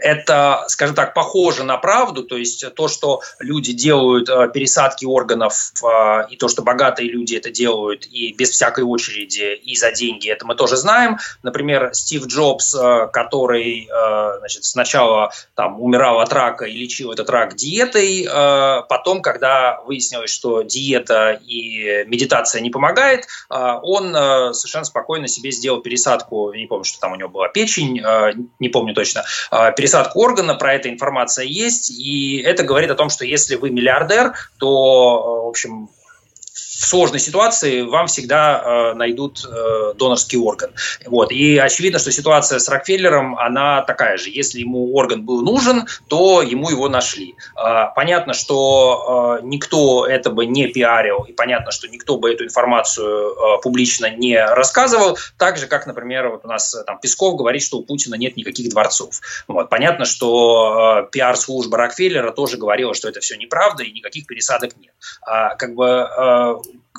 это, скажем так, похоже на правду, то есть то, что люди делают э, пересадки органов, э, и то, что богатые люди это делают и без всякой очереди, и за деньги, это мы тоже знаем. Например, Стив Джобс, э, который значит, сначала там, умирал от рака и лечил этот рак диетой, потом, когда выяснилось, что диета и медитация не помогает, он совершенно спокойно себе сделал пересадку, не помню, что там у него была печень, не помню точно, пересадку органа, про это информация есть, и это говорит о том, что если вы миллиардер, то, в общем, в сложной ситуации вам всегда э, найдут э, донорский орган. Вот. И очевидно, что ситуация с Рокфеллером, она такая же. Если ему орган был нужен, то ему его нашли. Э, понятно, что э, никто это бы не пиарил, и понятно, что никто бы эту информацию э, публично не рассказывал, так же, как, например, вот у нас э, там Песков говорит, что у Путина нет никаких дворцов. Вот. Понятно, что э, пиар-служба Рокфеллера тоже говорила, что это все неправда, и никаких пересадок нет. А, как бы э,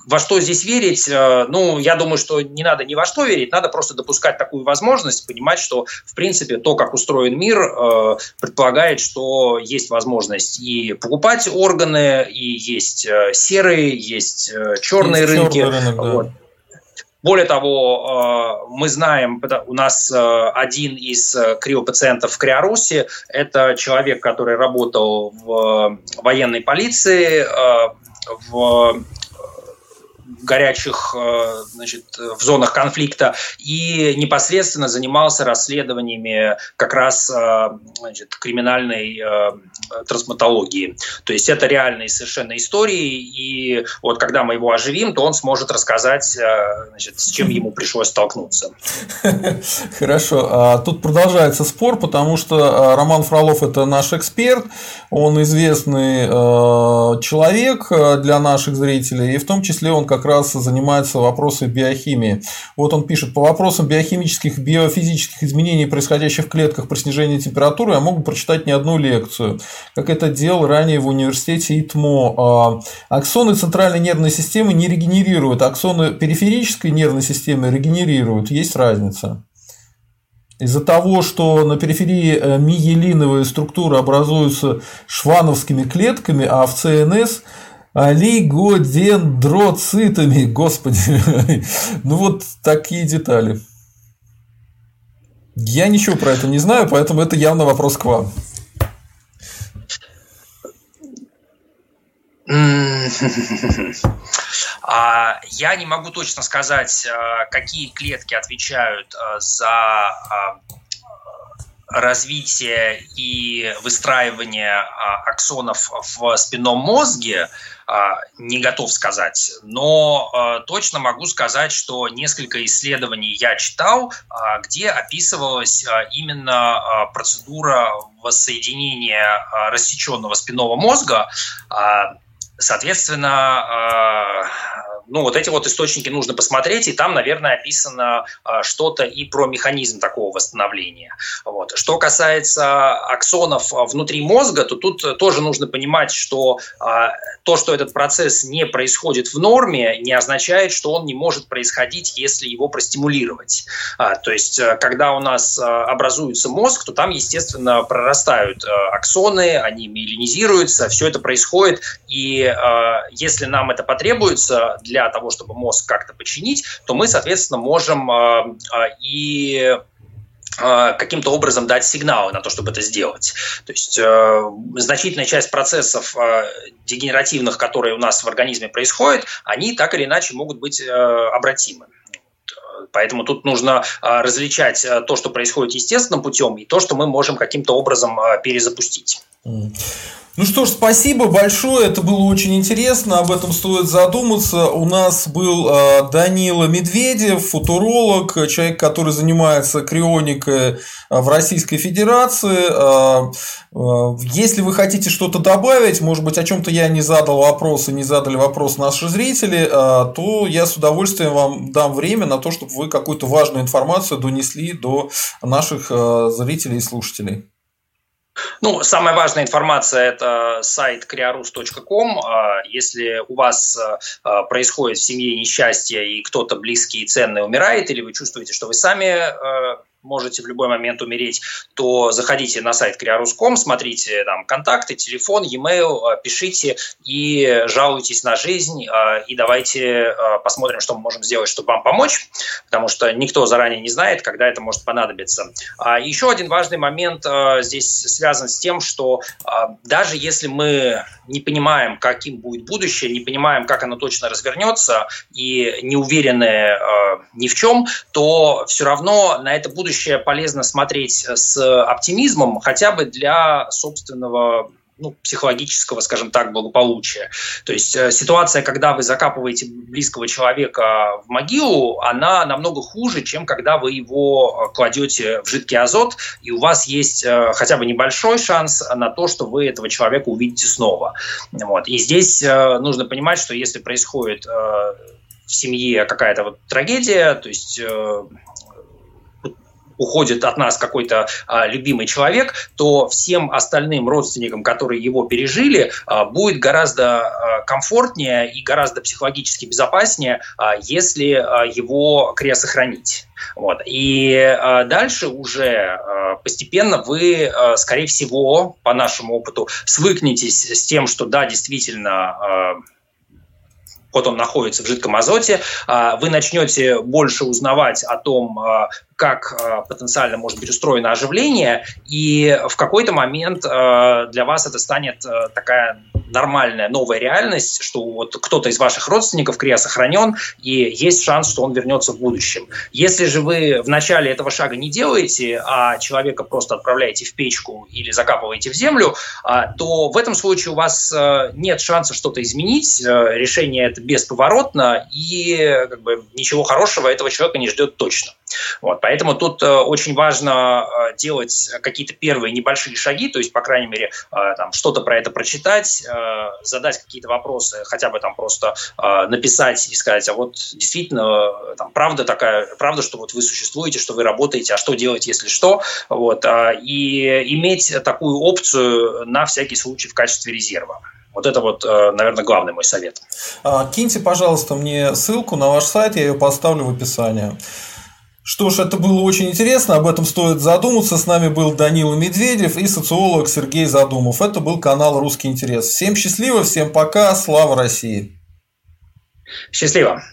во что здесь верить? Э, ну, я думаю, что не надо ни во что верить, надо просто допускать такую возможность, понимать, что, в принципе, то, как устроен мир, э, предполагает, что есть возможность и покупать органы, и есть э, серые, есть черные есть рынки. Рынок, да. вот. Более того, мы знаем, у нас один из криопациентов в Криорусе, это человек, который работал в военной полиции, в горячих значит, в зонах конфликта и непосредственно занимался расследованиями как раз значит, криминальной трансплантологии. То есть это реальные совершенно истории, и вот когда мы его оживим, то он сможет рассказать, значит, с чем ему пришлось столкнуться. Хорошо. А тут продолжается спор, потому что Роман Фролов – это наш эксперт, он известный человек для наших зрителей, и в том числе он как раз занимается вопросами биохимии. Вот он пишет, по вопросам биохимических и биофизических изменений, происходящих в клетках при снижении температуры, я могу прочитать не одну лекцию, как это делал ранее в университете ИТМО. А, аксоны центральной нервной системы не регенерируют, аксоны периферической нервной системы регенерируют, есть разница. Из-за того, что на периферии э, миелиновые структуры образуются швановскими клетками, а в ЦНС олигодендроцитами, господи, ну вот такие детали. Я ничего про это не знаю, поэтому это явно вопрос к вам. А, я не могу точно сказать, а, какие клетки отвечают а, за развитие и выстраивание аксонов в спинном мозге, не готов сказать. Но точно могу сказать, что несколько исследований я читал, где описывалась именно процедура воссоединения рассеченного спинного мозга Соответственно, ну, вот эти вот источники нужно посмотреть, и там, наверное, описано а, что-то и про механизм такого восстановления. Вот. Что касается аксонов а, внутри мозга, то тут тоже нужно понимать, что а, то, что этот процесс не происходит в норме, не означает, что он не может происходить, если его простимулировать. То есть, когда у нас образуется мозг, то там, естественно, прорастают аксоны, они миелинизируются, все это происходит, и если нам это потребуется для для того, чтобы мозг как-то починить, то мы, соответственно, можем а, а, и а, каким-то образом дать сигналы на то, чтобы это сделать. То есть э, значительная часть процессов э, дегенеративных, которые у нас в организме происходят, они так или иначе могут быть э, обратимы. Поэтому тут нужно различать то, что происходит естественным путем, и то, что мы можем каким-то образом перезапустить. Ну что ж, спасибо большое, это было очень интересно, об этом стоит задуматься. У нас был э, Данила Медведев, футуролог, человек, который занимается крионикой в Российской Федерации. Э, э, если вы хотите что-то добавить, может быть, о чем-то я не задал вопрос и не задали вопрос наши зрители, то я с удовольствием вам дам время на то, чтобы вы какую-то важную информацию донесли до наших зрителей и слушателей. Ну, самая важная информация – это сайт kriarus.com. А, если у вас а, а, происходит в семье несчастье и кто-то близкий и ценный умирает, или вы чувствуете, что вы сами можете в любой момент умереть, то заходите на сайт Криарус.ком, смотрите там контакты, телефон, e-mail, э, пишите и жалуйтесь на жизнь, э, и давайте э, посмотрим, что мы можем сделать, чтобы вам помочь, потому что никто заранее не знает, когда это может понадобиться. А еще один важный момент здесь связан с тем, что даже если мы не понимаем, каким будет будущее, не понимаем, как оно точно развернется, и не уверены ни в чем, то все равно на это будущее будущее полезно смотреть с оптимизмом, хотя бы для собственного ну, психологического, скажем так, благополучия. То есть э, ситуация, когда вы закапываете близкого человека в могилу, она намного хуже, чем когда вы его э, кладете в жидкий азот, и у вас есть э, хотя бы небольшой шанс на то, что вы этого человека увидите снова. Вот. И здесь э, нужно понимать, что если происходит э, в семье какая-то вот трагедия, то есть э, уходит от нас какой-то а, любимый человек, то всем остальным родственникам, которые его пережили, а, будет гораздо а, комфортнее и гораздо психологически безопаснее, а, если а, его крест сохранить. Вот. И э, дальше уже э, постепенно вы, э, скорее всего, по нашему опыту, свыкнетесь с тем, что да, действительно, э, вот он находится в жидком азоте, вы начнете больше узнавать о том, как э, потенциально может быть устроено оживление, и в какой-то момент э, для вас это станет э, такая нормальная новая реальность, что вот кто-то из ваших родственников крия сохранен, и есть шанс, что он вернется в будущем. Если же вы в начале этого шага не делаете, а человека просто отправляете в печку или закапываете в землю, а, то в этом случае у вас нет шанса что-то изменить, решение это бесповоротно, и как бы, ничего хорошего этого человека не ждет точно. Вот, поэтому тут э, очень важно э, делать какие-то первые небольшие шаги, то есть, по крайней мере, э, там, что-то про это прочитать, задать какие-то вопросы, хотя бы там просто написать и сказать, а вот действительно, там, правда такая, правда, что вот вы существуете, что вы работаете, а что делать, если что, вот, и иметь такую опцию на всякий случай в качестве резерва. Вот это вот, наверное, главный мой совет. А, киньте, пожалуйста, мне ссылку на ваш сайт, я ее поставлю в описании. Что ж, это было очень интересно, об этом стоит задуматься. С нами был Данила Медведев и социолог Сергей Задумов. Это был канал «Русский интерес». Всем счастливо, всем пока, слава России! Счастливо!